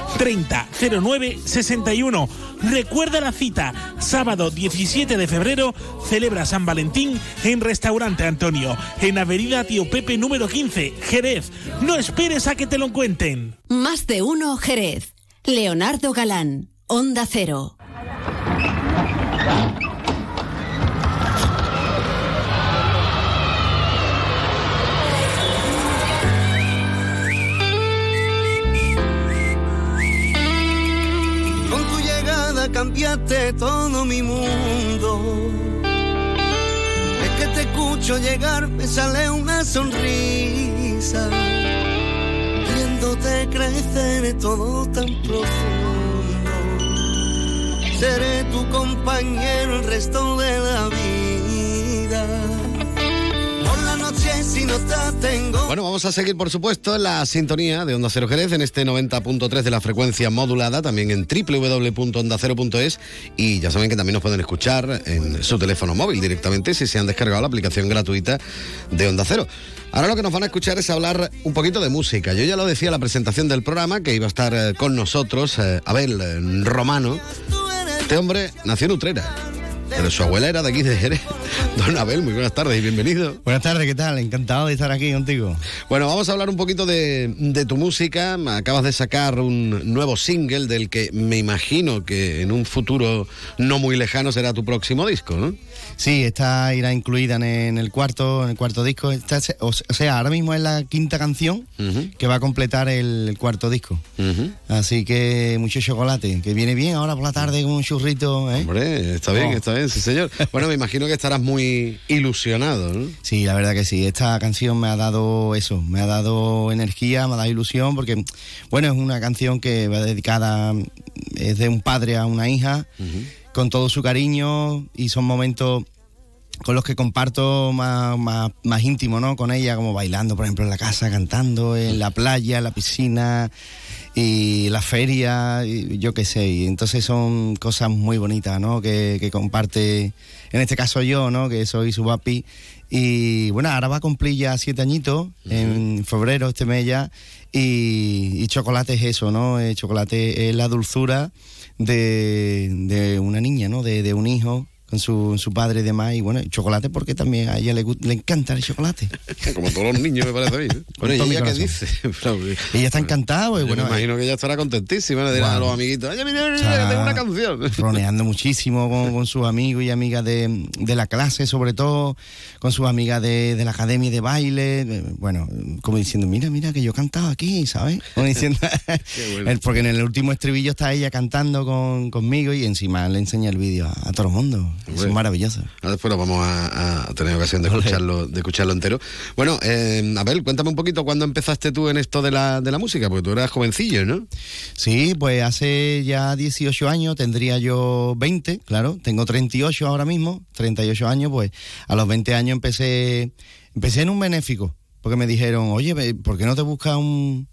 30 09 61. Recuerda la cita, sábado 17 de febrero celebra San Valentín en Restaurante Antonio en Avenida Tío Pepe número 15, Jerez. No esperes a que te lo cuenten. Más de uno Jerez. Leonardo Galán, Onda Cero. Cambiaste todo mi mundo. Es que te escucho llegar, me sale una sonrisa. Viéndote crecer todo tan profundo. Seré tu compañero el resto de la vida. Si no te tengo. Bueno, vamos a seguir, por supuesto, en la sintonía de Onda Cero Jerez en este 90.3 de la frecuencia modulada, también en www.ondacero.es y ya saben que también nos pueden escuchar en su teléfono móvil directamente si se han descargado la aplicación gratuita de Onda Cero. Ahora lo que nos van a escuchar es hablar un poquito de música. Yo ya lo decía en la presentación del programa que iba a estar eh, con nosotros eh, Abel eh, Romano. Este hombre nació en Utrera, pero su abuela era de aquí de Jerez. Don Abel, muy buenas tardes y bienvenido. Buenas tardes, ¿qué tal? Encantado de estar aquí contigo. Bueno, vamos a hablar un poquito de, de, tu música. Acabas de sacar un nuevo single del que me imagino que en un futuro no muy lejano será tu próximo disco, ¿no? Sí, esta irá incluida en, en el cuarto, en el cuarto disco. Esta, o sea, ahora mismo es la quinta canción uh -huh. que va a completar el, el cuarto disco. Uh -huh. Así que mucho chocolate, que viene bien ahora por la tarde con un churrito. ¿eh? Hombre, está bien, oh. está bien, sí señor. Bueno, me imagino que estarás muy ilusionado, ¿no? Sí, la verdad que sí. Esta canción me ha dado eso, me ha dado energía, me ha dado ilusión, porque, bueno, es una canción que va dedicada, es de un padre a una hija. Uh -huh con todo su cariño y son momentos con los que comparto más, más, más, íntimo, ¿no? Con ella, como bailando, por ejemplo, en la casa, cantando, en la playa, en la piscina y la feria, y yo qué sé. Y entonces son cosas muy bonitas, ¿no? Que, que, comparte, en este caso yo, ¿no? Que soy su papi. Y bueno, ahora va a cumplir ya siete añitos, uh -huh. en febrero, este mes ya. Y, y, chocolate es eso, ¿no? El chocolate es la dulzura de, de una niña, ¿no? De, de un hijo con su, su, padre y demás. Y bueno, chocolate porque también a ella le, le encanta el chocolate. Como todos los niños, me parece a mí. ¿eh? Bueno, ¿y ella qué dice? ella está encantada. Pues, bueno, me imagino que ella estará contentísima. Le dirá bueno, a los amiguitos, oye, mira, mira, tengo una canción. Roneando muchísimo con, con, sus amigos y amigas de, de, la clase, sobre todo, con sus amigas de, de, la academia de baile. Bueno, como diciendo, mira, mira, que yo he cantado aquí, ¿sabes? Como diciendo, bueno. porque en el último estribillo está ella cantando con, conmigo y encima le enseña el vídeo a, a todo el mundo. Es maravilloso. Después lo vamos a, a, tener ocasión de escucharlo, de escucharlo entero. Bueno, eh, Abel, cuéntame un poquito cuándo empezaste tú en esto de la, de la música, porque tú eras jovencillo, ¿no? Sí, pues hace ya 18 años, tendría yo 20, claro, tengo 38 ahora mismo, 38 años, pues a los 20 años empecé, empecé en un benéfico, porque me dijeron, oye, ¿por qué no te buscas un,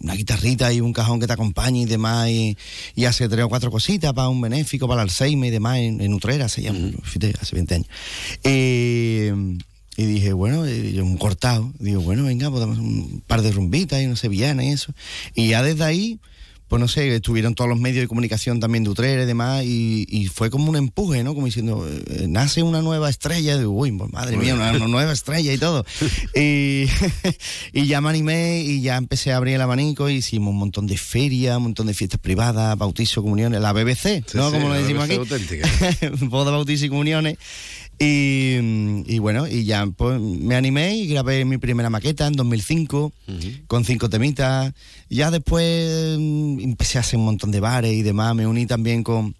una guitarrita y un cajón que te acompañe y demás, y, y hace tres o cuatro cositas para un benéfico, para el Alzheimer y demás, en, en Utrera, se llama, fíjate, hace 20 años. Eh, y dije, bueno, eh, yo un cortado, digo, bueno, venga, podemos un par de rumbitas y no sé, villanas y eso. Y ya desde ahí, pues no sé, estuvieron todos los medios de comunicación también de Utrera y demás, y, y fue como un empuje, ¿no? Como diciendo, eh, nace una nueva estrella, digo, uy, pues, madre mía, una, una nueva estrella y todo. y, y ya me animé y ya empecé a abrir el abanico, y hicimos un montón de ferias, un montón de fiestas privadas, bautizos, comuniones, la BBC, Sí, ¿no? sí, como lo la decimos BBC aquí. auténtica. boda, bautizo y comuniones. Y, y bueno, y ya pues me animé y grabé mi primera maqueta en 2005 con cinco temitas. Ya después mm, empecé a hacer un montón de bares y demás. Me uní también con,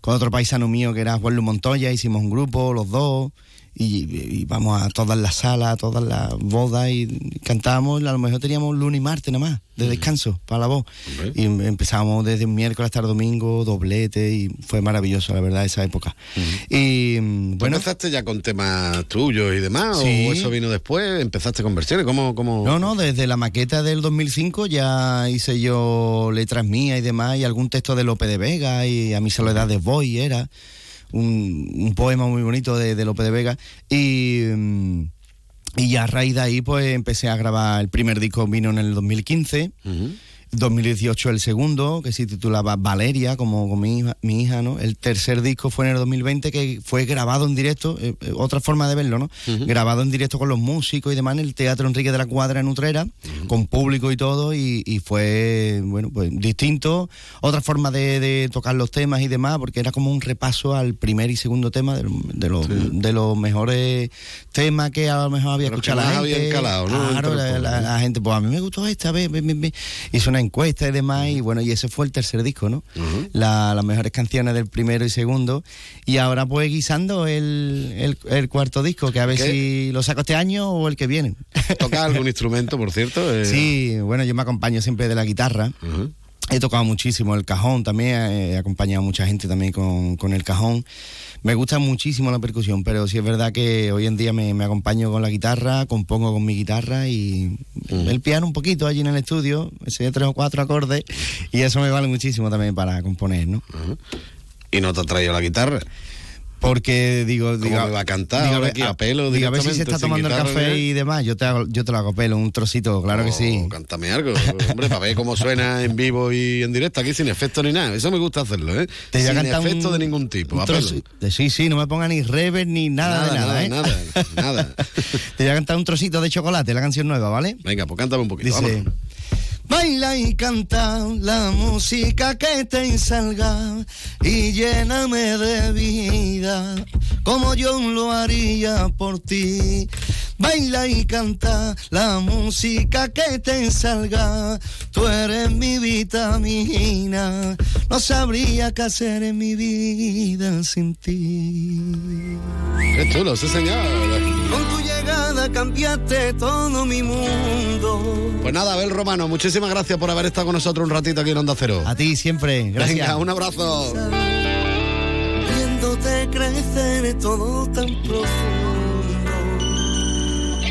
con otro paisano mío que era Juan Luis Montoya. Hicimos un grupo, los dos. Y, y vamos a todas las salas, a todas las bodas y cantábamos. A lo mejor teníamos lunes y martes nada más de descanso para la voz. Y em- empezábamos desde miércoles hasta el domingo, doblete, y fue maravilloso, la verdad, esa época. Y mm, ¿Tú bueno, empezaste ya con temas tuyos y demás? Sí. ¿O eso vino después? ¿Empezaste con versiones? ¿Cómo, cómo... no, no, desde la maqueta del 2005 ya hice yo letras mías y demás, y algún texto de Lope de Vega, y a mi soledad de Boy era un, poema muy bonito de, de Lope de Vega. Y. mm, y a raíz de ahí, pues empecé a grabar el primer disco, vino en el 2015. 2018 el segundo, que se titulaba Valeria, como con mi hija, mi hija, ¿no? El tercer disco fue en el 2020, que fue grabado en directo, eh, eh, otra forma de verlo, ¿no? Grabado en directo con los músicos y demás en el Teatro Enrique de la Cuadra en Utrera, con público y todo, y, y fue, bueno, pues distinto, otra forma de, de tocar los temas y demás, porque era como un repaso al primer y segundo tema de, de los, de los mejores temas que a lo mejor había Pero que escuchado la gente. habían calado, ¿no? Claro, la, la- la gente, pues a mí me gustó esta vez, ve, ve, ve. hizo una encuesta y demás, y bueno, y ese fue el tercer disco, ¿no? La- las mejores canciones del primero y segundo, y ahora pues guisando el, el, el cuarto disco, que a ver ¿Qué? si lo saco este año o el que viene. ¿Tocas algún instrumento, por cierto? Eh, Sí, bueno, yo me acompaño siempre de la guitarra. He tocado muchísimo el cajón también, he acompañado a mucha gente también con, con el cajón. Me gusta muchísimo la percusión, pero sí es verdad que hoy en día me, me acompaño con la guitarra, compongo con mi guitarra y el piano un poquito allí en el estudio, ese tres o cuatro acordes, y eso me vale muchísimo también para componer, ¿no? ¿Y no te ha traído la guitarra? Porque digo, ¿Cómo digo, me va a cantar digo, aquí a pelo digo, a ver si se está tomando el café ¿eh? y demás, yo te, hago, yo te lo hago pelo, un trocito, claro que sí. Cántame algo, hombre, para ver cómo suena en vivo y en directo, aquí sin efecto ni nada. Eso me gusta hacerlo, ¿eh? Te sin efecto un- de ningún tipo. a pelo. sí, sí, no me ponga ni rever ni nada, de nada, ¿eh? nada, nada. Te voy a cantar un trocito de chocolate, la canción nueva, ¿vale? Venga, pues cántame un poquito. Dice, vámonos. Baila y canta la música que te salga y lléname de vida como yo lo haría por ti. Baila y canta la música que te salga, tú eres mi vitamina, no sabría qué hacer en mi vida sin ti. Qué chulo, sí, señor. Con tu llegada cambiaste todo mi mundo. Pues nada, Abel Romano, muchísimas gracias por haber estado con nosotros un ratito aquí en Onda Cero. A ti siempre, gracias. Venga, un abrazo. Viéndote crecer todo tan profundo.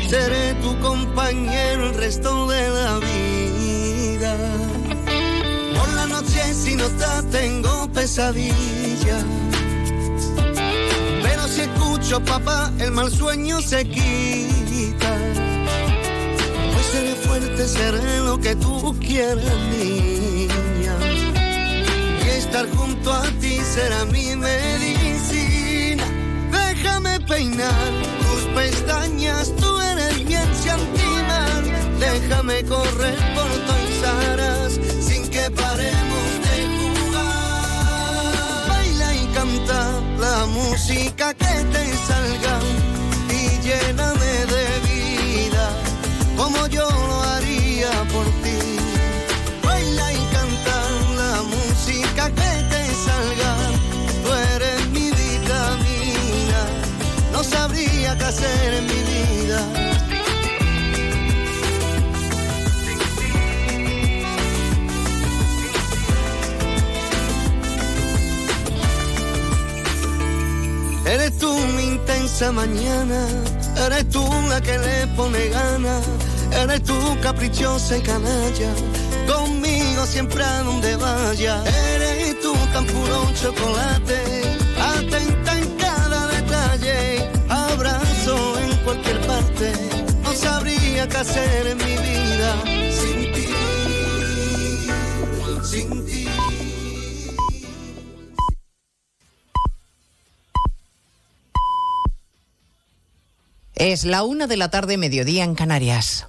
Seré tu compañero el resto de la vida. Por la noche si no estás tengo pesadillas. Pero si escucho papá, el mal sueño se quita. Seré fuerte, seré lo que tú quieras, niña. Y estar junto a ti será mi medicina. Déjame peinar tus pestañas, tú eres mi. Déjame correr por Toys Us sin que paremos de jugar. Baila y canta la música que te salga y lléname como yo lo haría por ti. Baila y canta la música que te salga. Tú eres mi vitamina. No sabría qué hacer en mi vida. Eres tú mi intensa mañana, eres tú la que le pone ganas, Eres tú caprichosa y canalla, conmigo siempre a donde vaya. Eres tú tan chocolate, atenta en cada detalle. Abrazo en cualquier parte, no sabría qué hacer en mi vida sin ti, sin ti. Es la una de la tarde, mediodía en Canarias.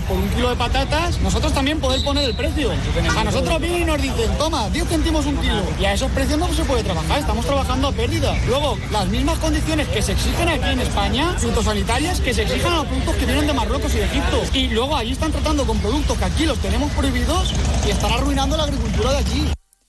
por un kilo de patatas, nosotros también podemos poner el precio. A nosotros vienen y nos dicen, toma, 10 céntimos un kilo. Y a esos precios no se puede trabajar, estamos trabajando a pérdida. Luego, las mismas condiciones que se exigen aquí en España, fitosanitarias, que se exigen a los productos que vienen de Marruecos y de Egipto. Y luego allí están tratando con productos que aquí los tenemos prohibidos y están arruinando la agricultura de aquí.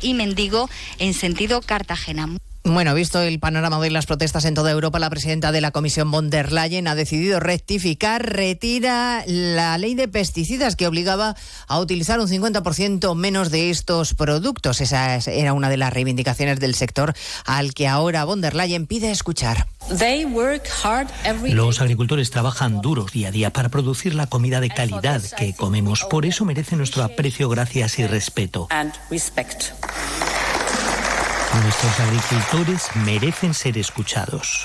y Mendigo en sentido Cartagena. Bueno, visto el panorama de las protestas en toda Europa, la presidenta de la Comisión von der Leyen ha decidido rectificar, retira la ley de pesticidas que obligaba a utilizar un 50% menos de estos productos. Esa era una de las reivindicaciones del sector al que ahora von der Leyen pide escuchar. Los agricultores trabajan duros día a día para producir la comida de calidad que comemos. Por eso merecen nuestro aprecio, gracias y respeto. Nuestros agricultores merecen ser escuchados.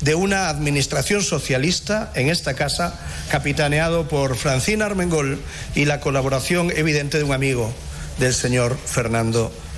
de una administración socialista en esta casa, capitaneado por Francina Armengol y la colaboración evidente de un amigo del señor Fernando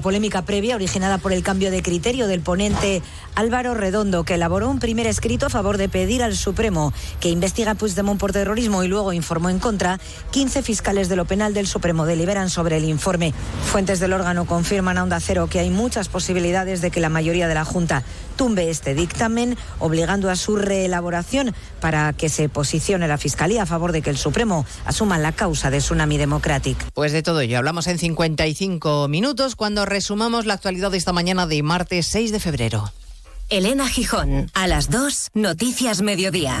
polémica previa originada por el cambio de criterio del ponente Álvaro Redondo, que elaboró un primer escrito a favor de pedir al Supremo que investiga a Puigdemont por terrorismo y luego informó en contra, 15 fiscales de lo penal del Supremo deliberan sobre el informe. Fuentes del órgano confirman a Onda Cero que hay muchas posibilidades de que la mayoría de la Junta tumbe este dictamen, obligando a su reelaboración para que se posicione la Fiscalía a favor de que el Supremo asuma la causa de Tsunami Democratic. Pues de todo ello hablamos en 55 minutos cuando resumamos la actualidad de esta mañana de martes 6 de febrero. Elena Gijón, a las 2, Noticias Mediodía.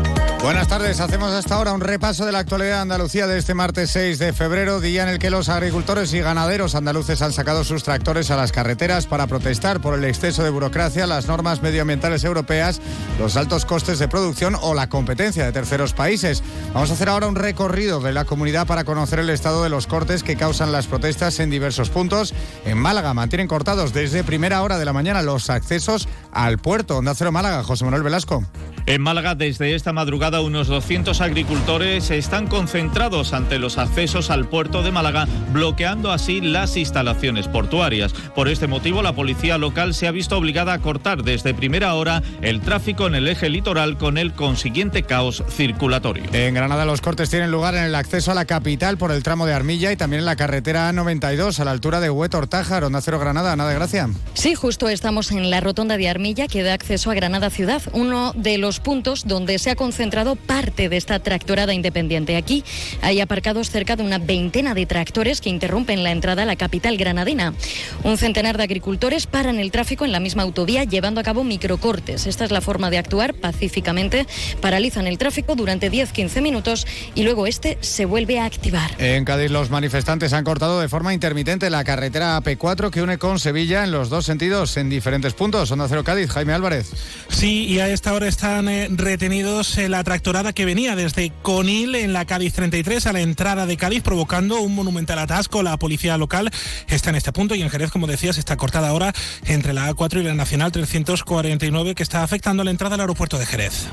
Buenas tardes, hacemos hasta ahora un repaso de la actualidad de Andalucía de este martes 6 de febrero, día en el que los agricultores y ganaderos andaluces han sacado sus tractores a las carreteras para protestar por el exceso de burocracia, las normas medioambientales europeas, los altos costes de producción o la competencia de terceros países. Vamos a hacer ahora un recorrido de la comunidad para conocer el estado de los cortes que causan las protestas en diversos puntos. En Málaga mantienen cortados desde primera hora de la mañana los accesos al puerto. Onda Cero Málaga, José Manuel Velasco. En Málaga, desde esta madrugada, unos 200 agricultores están concentrados ante los accesos al puerto de Málaga, bloqueando así las instalaciones portuarias. Por este motivo, la policía local se ha visto obligada a cortar desde primera hora el tráfico en el eje litoral con el consiguiente caos circulatorio. En Granada, los cortes tienen lugar en el acceso a la capital por el tramo de Armilla y también en la carretera A92 a la altura de Huetortájar, Onda Cero Granada. Nada de gracia. Sí, justo estamos en la rotonda de Armilla que da acceso a Granada ciudad, uno de los puntos donde se ha concentrado parte de esta tractorada independiente. Aquí hay aparcados cerca de una veintena de tractores que interrumpen la entrada a la capital granadina. Un centenar de agricultores paran el tráfico en la misma autovía llevando a cabo microcortes. Esta es la forma de actuar pacíficamente. Paralizan el tráfico durante 10-15 minutos y luego este se vuelve a activar. En Cádiz los manifestantes han cortado de forma intermitente la carretera AP4 que une con Sevilla en los dos sentidos en diferentes puntos. Onda Cero Jaime Álvarez. Sí, y a esta hora están eh, retenidos en la tractorada que venía desde Conil en la Cádiz 33 a la entrada de Cádiz provocando un monumental atasco. La policía local está en este punto y en Jerez, como decías, está cortada ahora entre la A4 y la Nacional 349 que está afectando la entrada al aeropuerto de Jerez.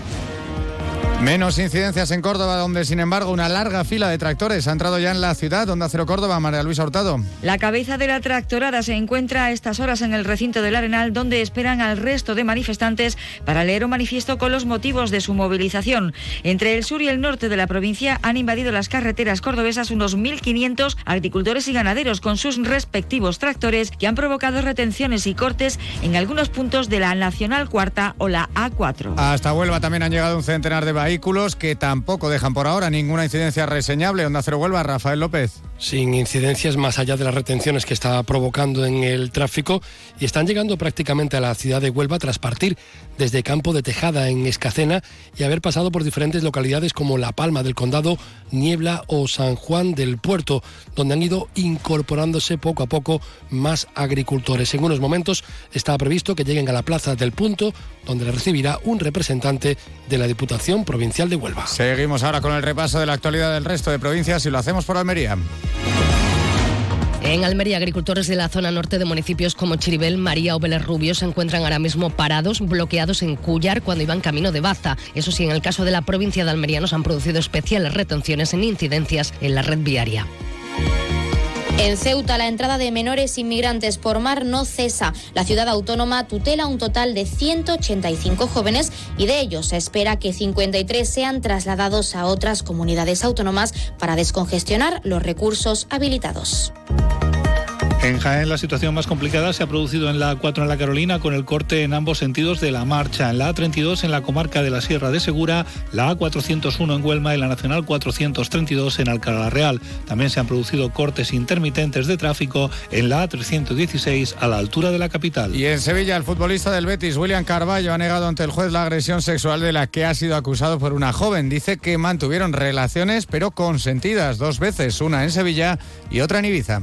Menos incidencias en Córdoba, donde sin embargo una larga fila de tractores ha entrado ya en la ciudad. donde Cero Córdoba, María Luisa Hurtado. La cabeza de la tractorada se encuentra a estas horas en el recinto del Arenal, donde esperan al resto de manifestantes para leer un manifiesto con los motivos de su movilización. Entre el sur y el norte de la provincia han invadido las carreteras cordobesas unos 1.500 agricultores y ganaderos con sus respectivos tractores que han provocado retenciones y cortes en algunos puntos de la Nacional Cuarta o la A4. Hasta Huelva también han llegado un centenar de vehículos que tampoco dejan por ahora ninguna incidencia reseñable. Onda Cero Huelva, Rafael López. Sin incidencias más allá de las retenciones que está provocando en el tráfico y están llegando prácticamente a la ciudad de Huelva tras partir desde Campo de Tejada en Escacena y haber pasado por diferentes localidades como La Palma del Condado, Niebla o San Juan del Puerto, donde han ido incorporándose poco a poco más agricultores. En unos momentos está previsto que lleguen a la Plaza del Punto, donde le recibirá un representante de la Diputación Provincial de Huelva. Seguimos ahora con el repaso de la actualidad del resto de provincias y lo hacemos por Almería. En Almería, agricultores de la zona norte de municipios como Chiribel, María o Vélez Rubio se encuentran ahora mismo parados, bloqueados en Cuyar cuando iban camino de Baza. Eso sí, en el caso de la provincia de Almería nos han producido especiales retenciones en incidencias en la red viaria. En Ceuta, la entrada de menores inmigrantes por mar no cesa. La ciudad autónoma tutela un total de 185 jóvenes y de ellos se espera que 53 sean trasladados a otras comunidades autónomas para descongestionar los recursos habilitados. En Jaén la situación más complicada se ha producido en la A4 en la Carolina con el corte en ambos sentidos de la marcha. En la A32 en la comarca de la Sierra de Segura, la A401 en Huelma y la Nacional 432 en Alcalá Real. También se han producido cortes intermitentes de tráfico en la A316 a la altura de la capital. Y en Sevilla el futbolista del Betis, William Carballo, ha negado ante el juez la agresión sexual de la que ha sido acusado por una joven. Dice que mantuvieron relaciones pero consentidas dos veces, una en Sevilla y otra en Ibiza.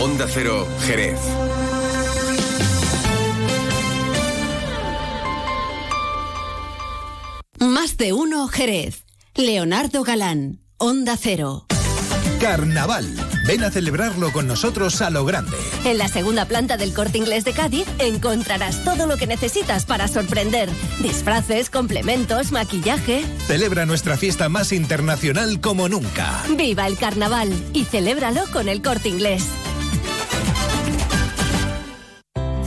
Onda Cero, Jerez. Más de uno, Jerez. Leonardo Galán, Onda Cero. Carnaval. Ven a celebrarlo con nosotros a lo grande. En la segunda planta del Corte Inglés de Cádiz encontrarás todo lo que necesitas para sorprender. Disfraces, complementos, maquillaje. Celebra nuestra fiesta más internacional como nunca. Viva el carnaval y celébralo con el Corte Inglés.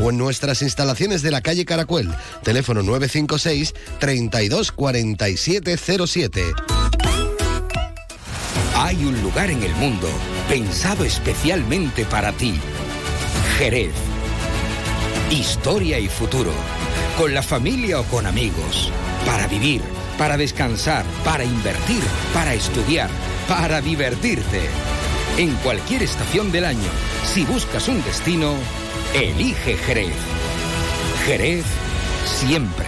o en nuestras instalaciones de la calle Caracuel, teléfono 956 324707. Hay un lugar en el mundo pensado especialmente para ti. Jerez. Historia y futuro. Con la familia o con amigos. Para vivir, para descansar, para invertir, para estudiar, para divertirte. En cualquier estación del año, si buscas un destino, elige Jerez. Jerez siempre.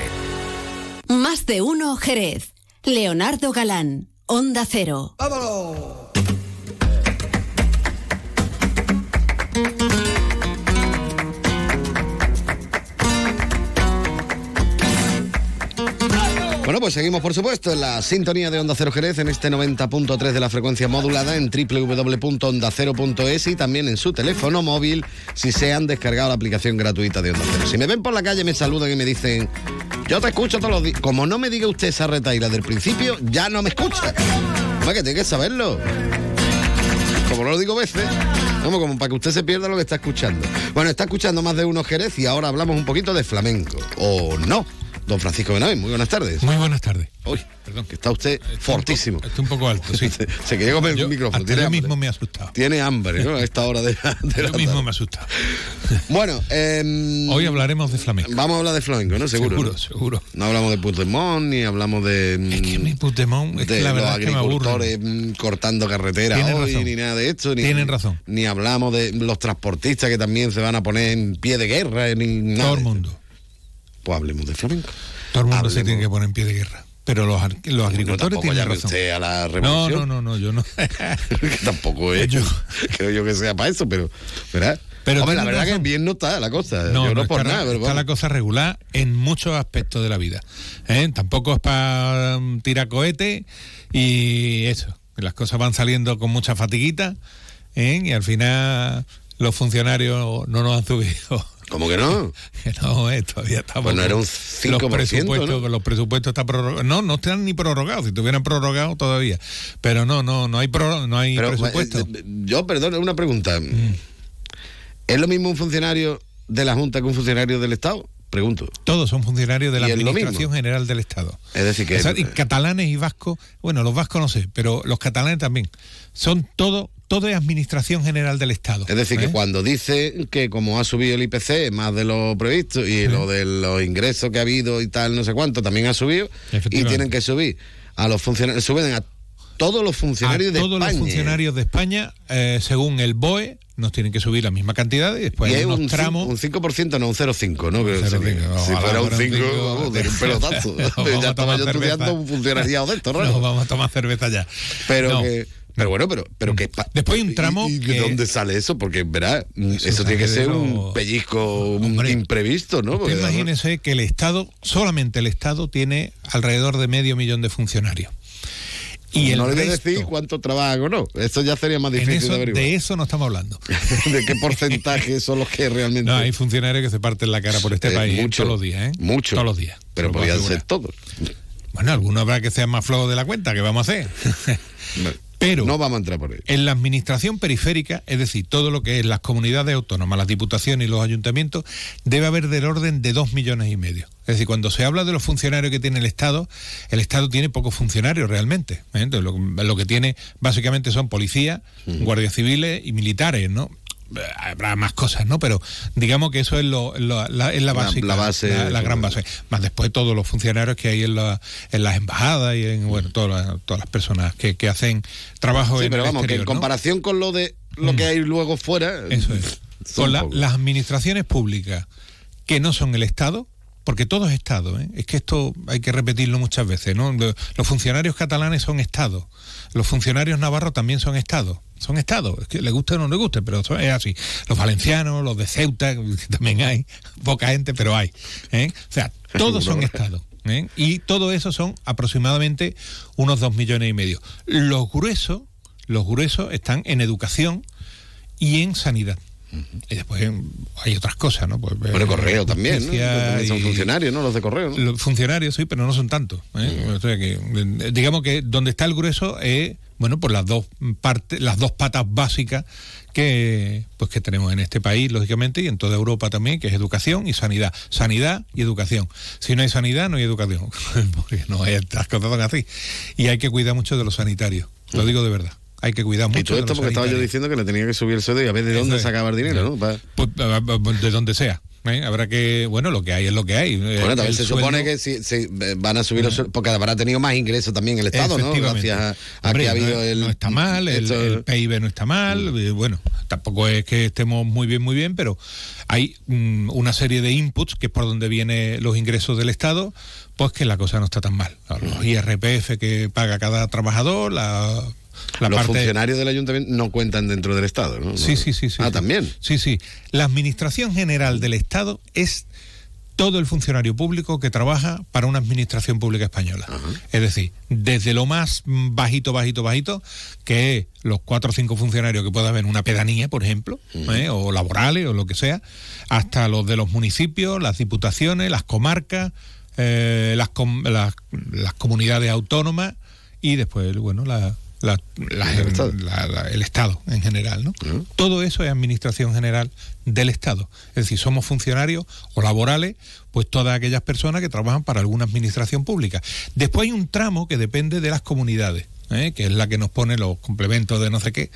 Más de uno Jerez. Leonardo Galán, Onda Cero. ¡Vámonos! Bueno, pues seguimos, por supuesto, en la sintonía de Onda Cero Jerez, en este 90.3 de la frecuencia modulada, en www.ondacero.es y también en su teléfono móvil, si se han descargado la aplicación gratuita de Onda Cero. Si me ven por la calle, me saludan y me dicen, yo te escucho todos los días. Como no me diga usted esa retaíla del principio, ya no me escucha. Hombre, que tiene que saberlo. Como no lo digo veces, como para que usted se pierda lo que está escuchando. Bueno, está escuchando más de uno Jerez y ahora hablamos un poquito de flamenco. ¿O no? Don Francisco Benavé, muy buenas tardes. Muy buenas tardes. Uy, perdón, que está usted fortísimo. Está un poco alto, sí. se, se quería comer el micrófono. Tiene yo hambre. mismo me he asustado. Tiene hambre, ¿no? A esta hora de, de la Yo mismo tarde. me he asustado. Bueno, em, Hoy hablaremos de flamenco. Vamos a hablar de flamenco, ¿no? Seguro. Seguro, ¿no? seguro. No hablamos de Puigdemont, ni hablamos de. Es que mi Puigdemont, es que la los verdad es que agricultores mm, cortando carreteras hoy, razón. ni nada de esto. Ni, Tienen razón. Ni hablamos de los transportistas que también se van a poner en pie de guerra, ni nada. Todo el de mundo. Pues hablemos de flamenco. Todo el mundo se tiene que poner en pie de guerra. Pero los, los agricultores tienen razón. usted a la no, no, no, no, yo no. tampoco es. creo yo que sea para eso, pero. ¿verdad? Pero Hombre, la verdad razón. que bien no está la cosa. No, yo no, no, por está, nada, pero está la cosa regular en muchos aspectos de la vida. ¿eh? Tampoco es para mm, tirar cohete y eso. Las cosas van saliendo con mucha fatiguita ¿eh? y al final los funcionarios no nos han subido. ¿Cómo que no? No, eh, todavía estamos. Pues no era un con 5%, Los presupuestos, ¿no? los presupuestos están prorrogados. No, no están ni prorrogados. Si estuvieran prorrogados todavía. Pero no, no, no hay, pro- no hay Pero, presupuesto. eh, yo, perdón, una pregunta. Mm. ¿Es lo mismo un funcionario de la Junta que un funcionario del Estado? Pregunto. Todos son funcionarios de la Administración. General del Estado. Es decir, que. O sea, y catalanes y vascos, bueno, los vascos no sé, pero los catalanes también. Son todo, todo es Administración General del Estado. Es decir, ¿eh? que cuando dice que como ha subido el IPC más de lo previsto y lo de los ingresos que ha habido y tal, no sé cuánto, también ha subido y tienen que subir a los funcionarios, suben a todos los funcionarios a de todos España. los funcionarios de España, eh, según el BOE, nos tienen que subir la misma cantidad y después y hay unos un, tramos. un 5%, no un 0,5, ¿no? Que 0,5, sería- ojalá si fuera un fuera un 5, cinco. vamos, de un pelotazo. Ya estaba yo cerveza. estudiando un funcionariado de esto, raro. No, vamos a tomar cerveza ya. Pero No. que. Pero bueno, pero, pero que. pa- Después hay un tramo ¿Y, y de que- dónde sale eso? Porque, verá, eso, Eso tiene que ser un los- pellizco un imprevisto, ¿no? Porque, imagínese que el Estado, solamente el Estado, tiene alrededor de medio millón de funcionarios. Y no le voy a decir cuánto trabajan o no. Eso ya sería más difícil eso- de averiguar. de eso no estamos hablando. ¿De qué porcentaje son los que realmente.? No, hay funcionarios que se parten la cara por este Eh, país ¿eh? mucho, todos los días, ¿eh? mucho. Todos los días. Pero Lo podrían ser todos. Bueno, algunos habrá que sean más flojos de la cuenta, ¿qué vamos a hacer? Pero no vamos a entrar por ahí. En la administración periférica, es decir, todo lo que es las comunidades autónomas, las diputaciones y los ayuntamientos, debe haber del orden de dos millones y medio. Es decir, cuando se habla de los funcionarios que tiene el Estado, el Estado tiene pocos funcionarios realmente. ¿eh? Entonces, lo, lo que tiene básicamente son policías, guardias civiles y militares, ¿no? Habrá más cosas, ¿no? Pero digamos que eso es, lo, lo- la, es la, básica, la base- la, la gran base. Más después todos los funcionarios que hay en, en las embajadas y en, bueno, todas las, todas las personas que, que hacen trabajo Sí, en pero el vamos, que en comparación con lo de lo que hay luego fuera. Eso es. Con las administraciones públicas que no son el Estado, porque todo es Estado, ¿eh? es que esto hay que repetirlo muchas veces, ¿no? Lo- Los funcionarios catalanes son Estado, los funcionarios navarros también son Estado, son Estado, es que le guste o no le guste, pero eso es así. Los valencianos, los de Ceuta, que también hay, poca gente, pero hay. ¿eh? O sea, todos son Estado. ¿eh? Y todo eso son aproximadamente unos dos millones y medio. Los gruesos, los gruesos están en educación y en sanidad. Y después hay otras cosas, ¿no? Pues, Bueno, eh, correo también, son funcionarios, ¿no? Los de correo, ¿no? Los funcionarios, sí, pero no son tantos. ¿eh? O sea que, eh, digamos que donde está el grueso es, bueno, pues las dos partes, las dos patas básicas que, pues que tenemos en este país, lógicamente, y en toda Europa también, que es educación y sanidad. Sanidad y educación. Si no hay sanidad, no hay educación. Porque no hay estas cosas así. Y hay que cuidar mucho de los sanitarios. Lo digo de verdad. Hay que cuidar mucho Y todo esto porque estaba yo diciendo que le tenía que subir el sueldo y a ver de dónde es. sacaba el dinero, ¿no? Pa- Pues, de donde sea. ¿eh? Habrá que, bueno, lo que hay es lo que hay. Bueno, también se sueldo- supone que si, si, eh, van a subir los sueldos, porque habrá tenido más ingresos también el Estado, ¿no? Gracias a, a Hombre, que ha habido no, el... no está mal, el, esto- el PIB no está mal, eh, bueno, tampoco es que estemos muy bien, muy bien, pero hay mm, una serie de inputs que es por donde vienen los ingresos del Estado, pues que la cosa no está tan mal. Los IRPF que paga cada trabajador, la, la los parte... funcionarios del ayuntamiento no cuentan dentro del Estado, ¿no? Sí, sí, sí, sí. Ah, también. Sí, sí. La Administración General del Estado es todo el funcionario público que trabaja para una administración pública española. Es decir, desde lo más bajito, bajito, bajito, que es los cuatro o cinco funcionarios que pueda haber en una pedanía, por ejemplo, ¿eh? o laborales o lo que sea, hasta los de los municipios, las diputaciones, las comarcas, eh, las, com- las, las comunidades autónomas y después, bueno, la, la- la- El Estado. el en general, ¿no? Todo eso es administración general del Estado. Es decir, somos funcionarios o laborales, pues todas aquellas personas que trabajan para alguna administración pública. Después hay un tramo que depende de las comunidades, ¿eh? que es la que nos pone los complementos de no sé qué.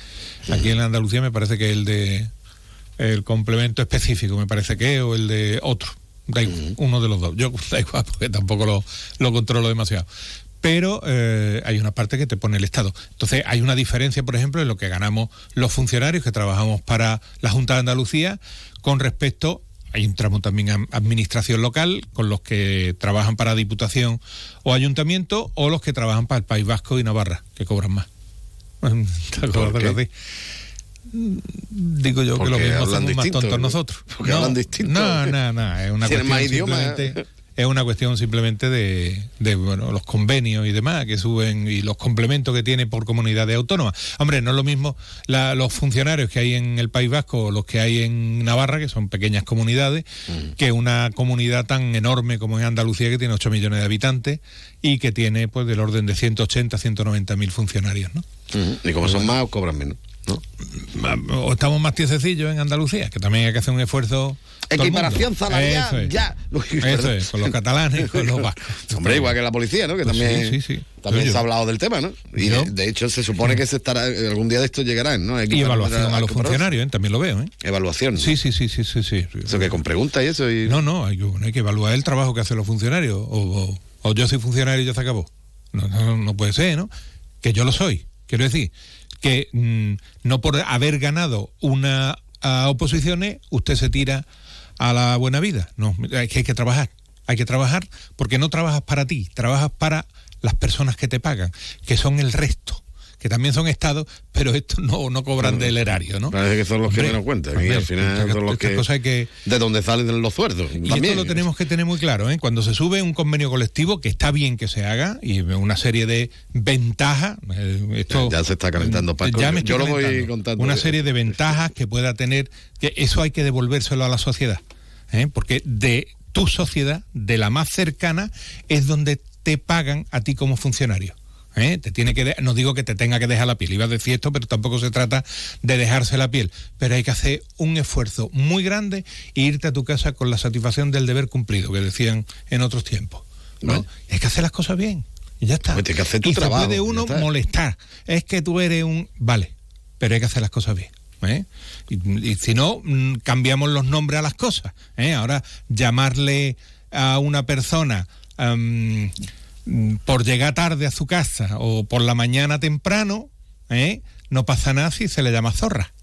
Aquí en Andalucía me parece que el de el complemento específico, me parece que es, o el de otro. Da igual, uno de los dos. Yo da igual, porque tampoco lo, lo controlo demasiado. Pero eh, hay una parte que te pone el Estado. Entonces, hay una diferencia, por ejemplo, en lo que ganamos los funcionarios que trabajamos para la Junta de Andalucía con respecto. Hay un tramo también a administración local, con los que trabajan para Diputación o Ayuntamiento, o los que trabajan para el País Vasco y Navarra, que cobran más. Digo yo que Porque lo mismo hablan somos más distinto, tontos ¿no? nosotros. Porque no, hablan distinto. No, no, no, es una Tienen cuestión más idiomas. simplemente es una cuestión simplemente de, de, bueno, los convenios y demás que suben y los complementos que tiene por comunidades autónomas. Hombre, no es lo mismo la- los funcionarios que hay en el País Vasco o los que hay en Navarra, que son pequeñas comunidades, Mm. que una comunidad tan enorme como es Andalucía, que tiene 8 millones de habitantes y que tiene pues del orden de 180, 190 mil funcionarios, ¿no? Y como son más, cobran menos. ¿no? o estamos más tiececillos en Andalucía, que también hay que hacer un esfuerzo. Equiparación salarial, es. ya. Eso es, con los catalanes con los vascos. Hombre, igual que la policía, ¿no? Que Pues también, sí, sí, sí. también se ha hablado del tema, ¿no? Y de, de hecho se supone que se estará algún día de esto llegarán, ¿no? Y evaluación a los funcionarios, ¿eh? también lo veo. ¿eh? Evaluación. Sí, sí, sí, sí, sí, sí. Eso que con preguntas y eso. Y... No, no, hay que, bueno, hay que evaluar el trabajo que hacen los funcionarios. O, o- o yo soy funcionario y ya se acabó. No, no, no puede ser, ¿no? Que yo lo soy. Quiero decir, que mm, no por haber ganado una a oposiciones, usted se tira a la buena vida. No, hay que, hay que trabajar. Hay que trabajar porque no trabajas para ti, trabajas para las personas que te pagan, que son el resto, que también son estados, pero estos no, no cobran del erario, ¿no? Parece que son los que menos cuentan. y al final son los que, cosas hay que- De donde salen los sueldos. y también. esto lo tenemos que tener muy claro, ¿eh? Cuando se sube un convenio colectivo, que está bien que se haga, y una serie de ventajas, eh, esto... Ya se está calentando, Paco. Ya me estoy Yo lo voy contando. Una serie de ventajas que pueda tener, que eso hay que devolvérselo a la sociedad, ¿eh? Porque de tu sociedad, de la más cercana, es donde te pagan a ti como funcionario. ¿Eh? Te tiene que no digo que te tenga que dejar la piel, iba a decir esto, pero tampoco se trata de dejarse la piel. Pero hay que hacer un esfuerzo muy grande e irte a tu casa con la satisfacción del deber cumplido, que decían en otros tiempos. ¿no? Hay que hacer las cosas bien. Y ya está. Pues que hacer tu y trabajo, se puede uno molestar. Es que tú eres un. Vale, pero hay que hacer las cosas bien. ¿eh? Y, y si no, mm, cambiamos los nombres a las cosas. ¿eh? Ahora, llamarle a una persona por llegar tarde a su casa o por la mañana temprano, ¿eh? no pasa nada si se le llama zorra.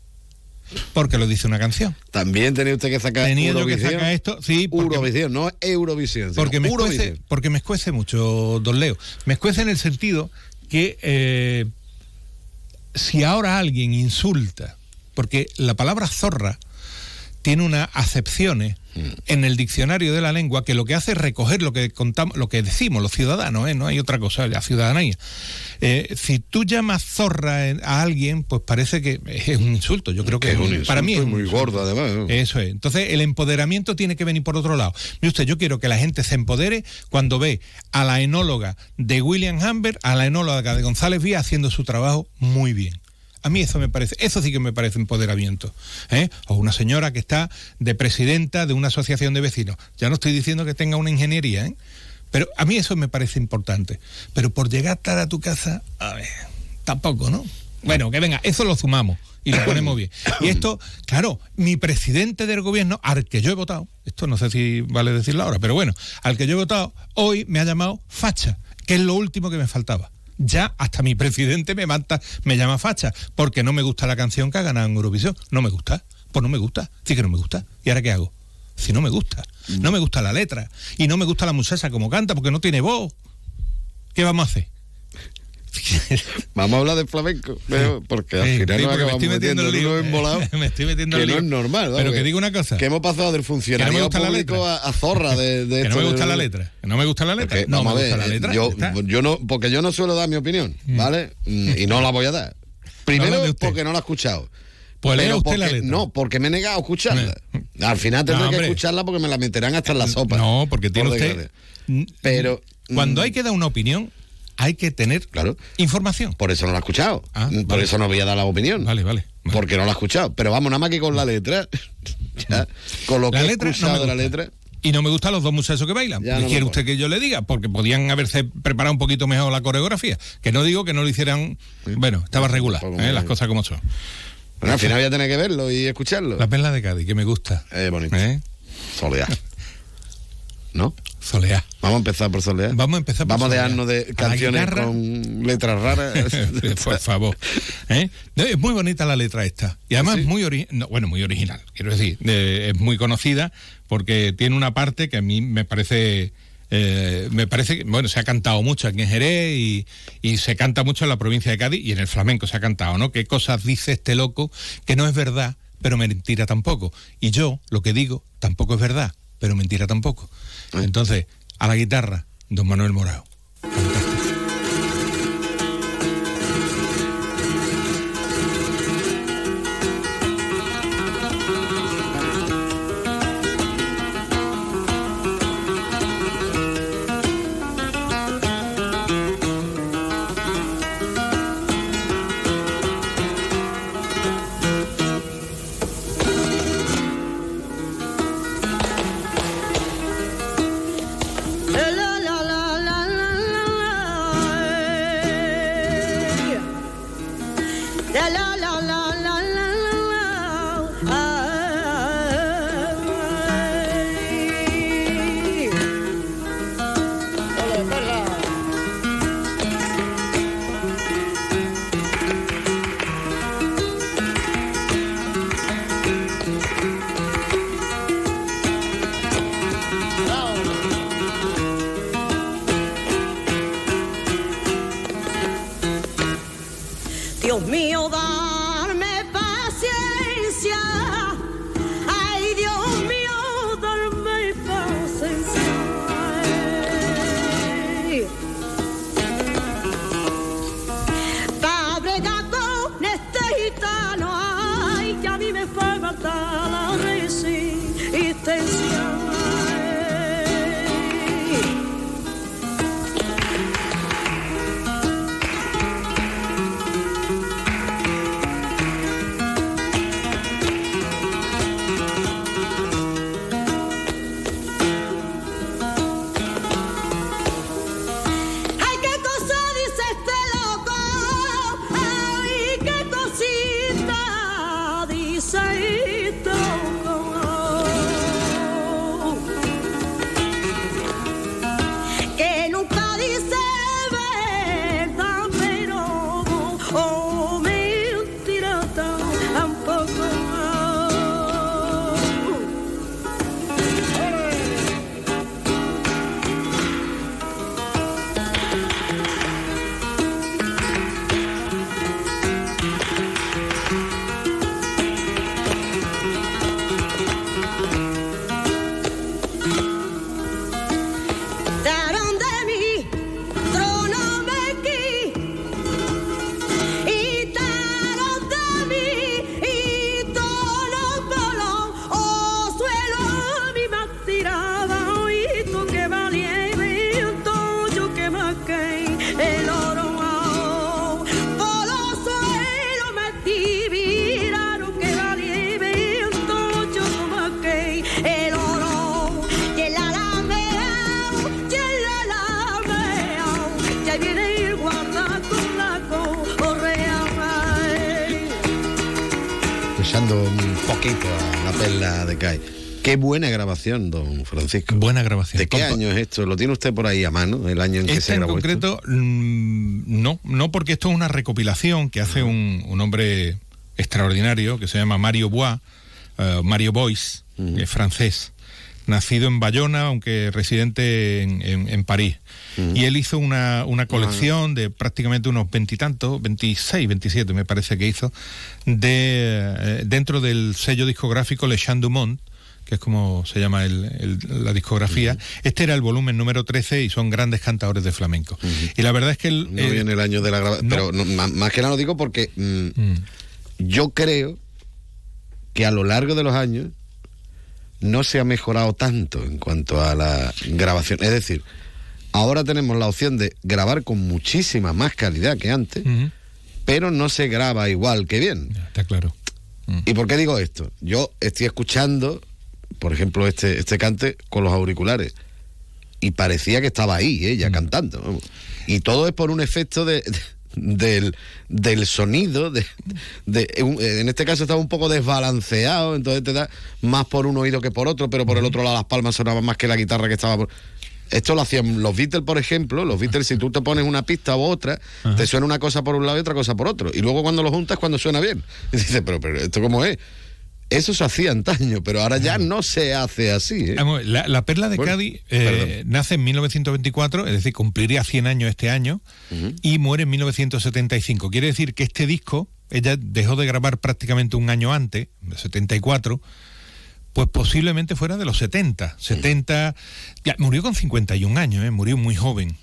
Porque lo dice una canción. También tenía usted que sacar Tenía yo que Eurovisión. sacar esto, sí, porque- Eurovisión, no Eurovisión. porque me, Eurovisión. escuece, porque me escuece mucho, don Leo. Me escuece en el sentido que eh, si ahora alguien insulta, porque la palabra zorra tiene unas acepciones en el diccionario de la lengua que lo que hace es recoger lo que contamos, lo que decimos los ciudadanos, ¿eh? no hay otra cosa, la ciudadanía. Eh, si tú llamas zorra a alguien, pues parece que es un insulto. Yo creo que, Que es un para insulto mí es muy gordo, además, ¿no? Eso es. Entonces, el empoderamiento tiene que venir por otro lado. Mire usted, yo quiero que la gente se empodere cuando ve a la enóloga de William Humbert, a la enóloga de González Vía haciendo su trabajo muy bien. A mí eso me parece, eso sí que me parece empoderamiento. ¿eh? O una señora que está de presidenta de una asociación de vecinos. Ya no estoy diciendo que tenga una ingeniería, ¿eh? pero a mí eso me parece importante. Pero por llegar tarde a tu casa, a ver, tampoco, ¿no? Bueno, que venga, eso lo sumamos y lo ponemos bien. Y esto, claro, mi presidente del gobierno, al que yo he votado, esto no sé si vale decirlo ahora, pero bueno, al que yo he votado, hoy me ha llamado facha, que es lo último que me faltaba. Ya hasta mi presidente me mata, me llama facha, porque no me gusta la canción que ha ganado en Eurovisión. No me gusta, pues no me gusta, sí que no me gusta. ¿Y ahora qué hago? Si no me gusta, no me gusta la letra, y no me gusta la muchacha como canta, porque no tiene voz. ¿Qué vamos a hacer? Vamos a hablar de flamenco, pero- porque al final sí, nos me estoy metiendo metiendo en embolado Me estoy metiendo que en no es normal. Pero que digo una cosa. Que hemos pasado del no funcionario la público a, a zorra de, de Que no me gusta la letra. Que no me gusta la letra. Porque, no me gusta ver, la letra. Yo, yo no, porque yo no suelo dar mi opinión, ¿vale? Mm, Y no la voy a dar. Primero porque no la he escuchado. Pues lea usted porque, la letra. No, porque me he negado a escucharla. Al final tendré No, que escucharla porque me la meterán hasta en la sopa. No, porque tiene Por usted. Pero Cuando mm, hay que dar una opinión, hay que tener claro. información. Por eso no la he escuchado. Ah, Por vale. eso no voy a dar la opinión. Vale, vale. Porque no la he escuchado. Pero vamos, nada más que con la letra. ya, con lo La que he letra no escuchado de la letra. Y no me gustan los dos muchachos que bailan. Ya ¿Qué no quiere usted que yo le diga? Porque podían haberse preparado un poquito mejor la coreografía. Que no digo que no lo hicieran. Bueno, estaba regular, Tampoco ¿eh? me- las cosas como son. Bueno, al final voy a tener que verlo y escucharlo. La perla de Cádiz, que me gusta. Eh, bonito. ¿Eh? Soleá. ¿No? Soleá. Vamos a empezar por Soleá. Vamos a empezar por Vamos a dejarnos de canciones guitarra. con letras raras. por favor. ¿Eh? Es muy bonita la letra esta. Y además muy ori- no, bueno, muy original, quiero decir. eh, es muy conocida porque tiene una parte que a mí me parece. eh, me parece que, bueno, se ha cantado mucho aquí en Jerez y, y se canta mucho en la provincia de Cádiz y en el flamenco se ha cantado, ¿no? ¿Qué cosas dice este loco que no es verdad, pero mentira tampoco? Y yo, lo que digo, tampoco es verdad, pero mentira tampoco. Entonces, a la guitarra, don Manuel Morao. Dios mío, darme grabación, don Francisco. Buena grabación. ¿De qué Compa- año es esto? ¿Lo tiene usted por ahí a mano, el año en que Esta se en grabó esto? concreto, mm, no, no porque esto es una recopilación que hace un, un hombre extraordinario que se llama Mario Bois, eh, Mario Bois, es francés, nacido en Bayona, aunque residente en, en- en París. Y él hizo una, una colección de prácticamente unos veintitantos, 26, 27 me parece que hizo, de, eh, dentro del sello discográfico Le Chant du Monde, que es como se llama el- el- la discografía. Este era el volumen número 13 y son grandes cantadores de flamenco. Y la verdad es que... El, No viene el año de la grabación, pero no, más, más que nada lo digo porque mm, yo creo que a lo largo de los años no se ha mejorado tanto en cuanto a la grabación. Es decir, ahora tenemos la opción de grabar con muchísima más calidad que antes, pero no se graba igual que bien. Está claro. ¿Y por qué digo esto? Yo estoy escuchando, por ejemplo, este, este cante con los auriculares. Y parecía que estaba ahí, ella cantando. vamos. Y todo es por un efecto de, del, del sonido. De, en este caso estaba un poco desbalanceado, entonces te da más por un oído que por otro, pero por el otro lado las palmas sonaban más que la guitarra que estaba por... Esto lo hacían los Beatles, por ejemplo. Los Beatles, si tú te pones una pista u otra, te suena una cosa por un lado y otra cosa por otro. Y luego cuando lo juntas, cuando suena bien. Y dices, pero, pero ¿esto cómo es? Eso se hacía antaño, pero ahora ya no se hace así. ¿eh? Vamos, la, la Perla de Bueno, Cádiz eh, nace en 1924, es decir, cumpliría 100 años este año, y muere en 1975. Quiere decir que este disco, ella dejó de grabar prácticamente un año antes, de 74, pues posiblemente fuera de los 70. 70, ya, murió con 51 años, ¿eh? murió muy joven.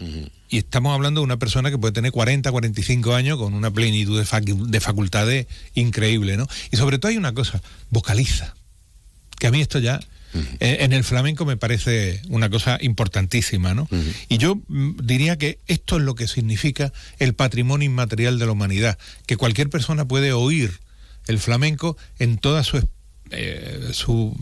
Y estamos hablando de una persona que puede tener 40, 45 años con una plenitud de, facu- de facultades increíble, ¿no? Y sobre todo hay una cosa, vocaliza. Que a mí esto ya, eh, en el flamenco me parece una cosa importantísima, ¿no? Y yo mm, diría que esto es lo que significa el patrimonio inmaterial de la humanidad, que cualquier persona puede oír el flamenco en toda su, eh, su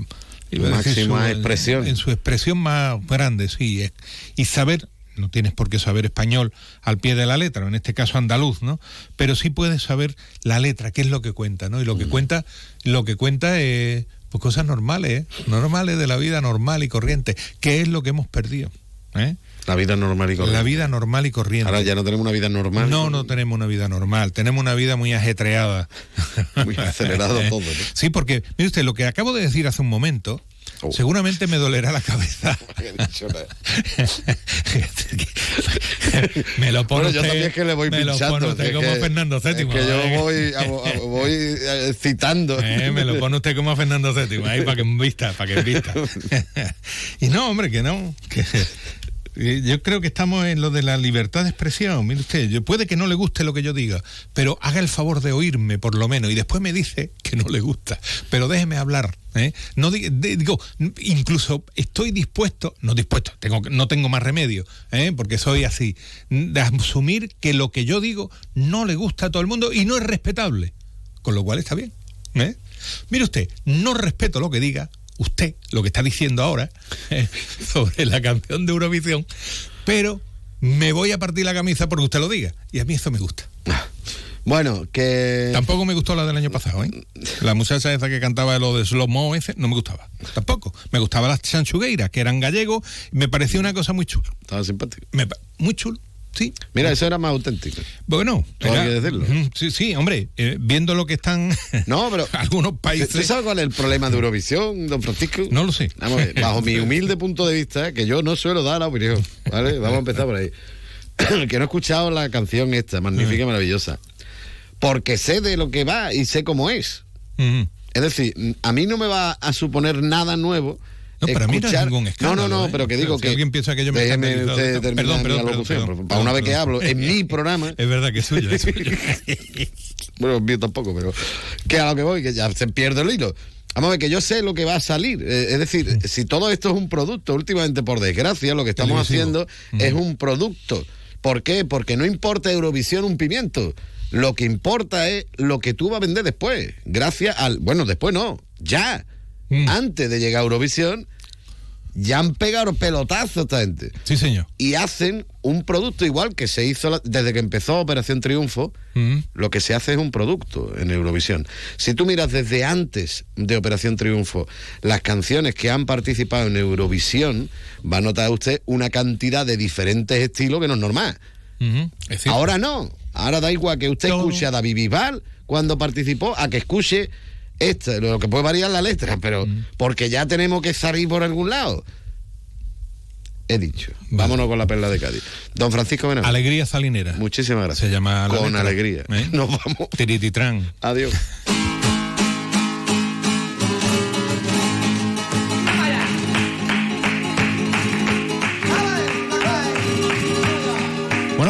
Máxima su- expresión. En su expresión más grande, sí. eh, Y saber, no tienes por qué saber español al pie de la letra, o en este caso andaluz, ¿no? Pero sí puedes saber la letra, qué es lo que cuenta, ¿no? Y lo que cuenta, lo que cuenta es pues cosas normales, ¿eh? normales de la vida normal y corriente, que es lo que hemos perdido. ¿eh? La vida normal y corriente. La vida normal y corriente. Ahora ya no tenemos una vida normal. No, no tenemos una vida normal, tenemos una vida muy ajetreada. Muy acelerado todo, ¿no? Sí, porque, mire usted, lo que acabo de decir hace un momento, Oh. seguramente me dolerá la cabeza. me lo pone Bueno, yo usted, también es que le voy me lo pinchando. pone usted es como que- Fernando VII. es que yo ¿eh? voy, a- a- voy eh, citando. Eh, me lo pone usted como a Fernando VII, ahí para que en vista, para que vista. y no, hombre, que no. que- eh, yo creo que estamos en lo de la libertad de expresión. Mire usted, yo, puede que no le guste lo que yo diga, pero haga el favor de oírme por lo menos y después me dice que no le gusta. Pero déjeme hablar. ¿eh? No di- de- digo, incluso estoy dispuesto, no dispuesto, tengo, no tengo más remedio, ¿eh? porque soy así, de asumir que lo que yo digo no le gusta a todo el mundo y no es respetable. Con lo cual está bien. ¿eh? Mire usted, no respeto lo que diga usted, lo que está diciendo ahora eh, sobre la canción de Eurovisión, pero me voy a partir la camisa porque usted lo diga. Y a mí eso me gusta. Bueno, que. Tampoco me gustó la del año pasado, ¿eh? La muchacha esa que cantaba lo de Slow Mo ese, no me gustaba. Tampoco. Me gustaba las chanchugueiras, que eran gallegos, me parecía una cosa muy chula. Estaba simpático. Me muy chulo, sí. Mira, eso era más auténtico. Bueno, Todo hay era- que decirlo. Sí, sí, hombre, eh, viendo lo que están No, pero. algunos países. ¿Usted sabe cuál es el problema de Eurovisión, don Francisco? No lo sé. Vamos a ver, bajo mi humilde punto de vista, que yo no suelo dar la opinión, ¿vale? Vamos a empezar por ahí. que no he escuchado la canción esta, magnífica y maravillosa. Porque sé de lo que va y sé cómo es. Es decir, a mí no me va a suponer nada nuevo. No, para mí no es ningún No, escándalo, no, no, ¿eh? pero que digo Si que. alguien piensa que yo me he Déjeme usted terminar Perdón, mi perdón, alocución, perdón, para una vez que hablo, en mi programa. Es verdad que es suyo. es suyo. bueno, mío tampoco, pero que a lo que voy, que ya se pierde el hilo. Vamos a ver, que yo sé lo que va a salir. Eh, es decir, si todo esto es un producto, últimamente, por desgracia, lo que estamos haciendo es un producto. ¿Por qué? Porque no importa Eurovisión un pimiento. Lo que importa es lo que tú vas a vender después. Gracias al. Bueno, después no, ya. Mm. Antes de llegar a Eurovisión, ya han pegado pelotazo esta gente. Sí, señor. Y hacen un producto igual que se hizo la- desde que empezó Operación Triunfo. Mm. Lo que se hace es un producto en Eurovisión. Si tú miras desde antes de Operación Triunfo las canciones que han participado en Eurovisión, va a notar usted una cantidad de diferentes estilos que no es normal. Es. Ahora no. Ahora da igual que usted escuche a David Bisbal cuando participó, a que escuche esta, lo que puede variar la letra, pero porque ya tenemos que salir por algún lado. He dicho. Vámonos con la perla de Cádiz. Don Francisco Benavente. Alegría salinera. Muchísimas gracias. Se llama la Con letra. alegría. ¿Eh? Nos vamos. Tirititrán. Adiós.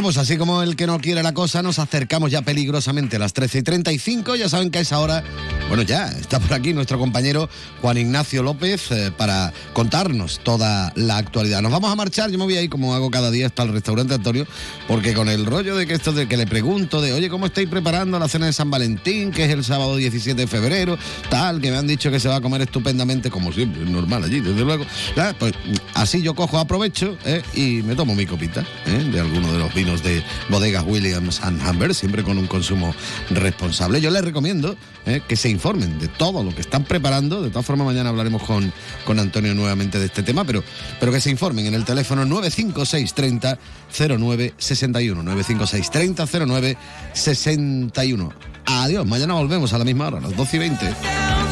Pues así como el que no quiere la cosa, nos acercamos ya peligrosamente a las 13 y 35. Ya saben que a esa hora, bueno, ya está por aquí nuestro compañero Juan Ignacio López eh, para contarnos toda la actualidad. Nos vamos a marchar, yo me voy ahí como hago cada día hasta el restaurante Antonio, porque con el rollo de que esto de que le pregunto de, oye, ¿cómo estáis preparando la cena de San Valentín, que es el sábado 17 de febrero, tal, que me han dicho que se va a comer estupendamente, como siempre, normal allí, desde luego. Pues así yo cojo, aprovecho eh, y me tomo mi copita eh, de alguno de los vinos de bodegas Williams and Humber, siempre con un consumo responsable. Yo les recomiendo eh, que se informen de todo lo que están preparando. De todas formas, mañana hablaremos con, con Antonio nuevamente de este tema, pero, pero que se informen en el teléfono 95630 0961. 95630 0961. Adiós, mañana volvemos a la misma hora, a las 12 y 20.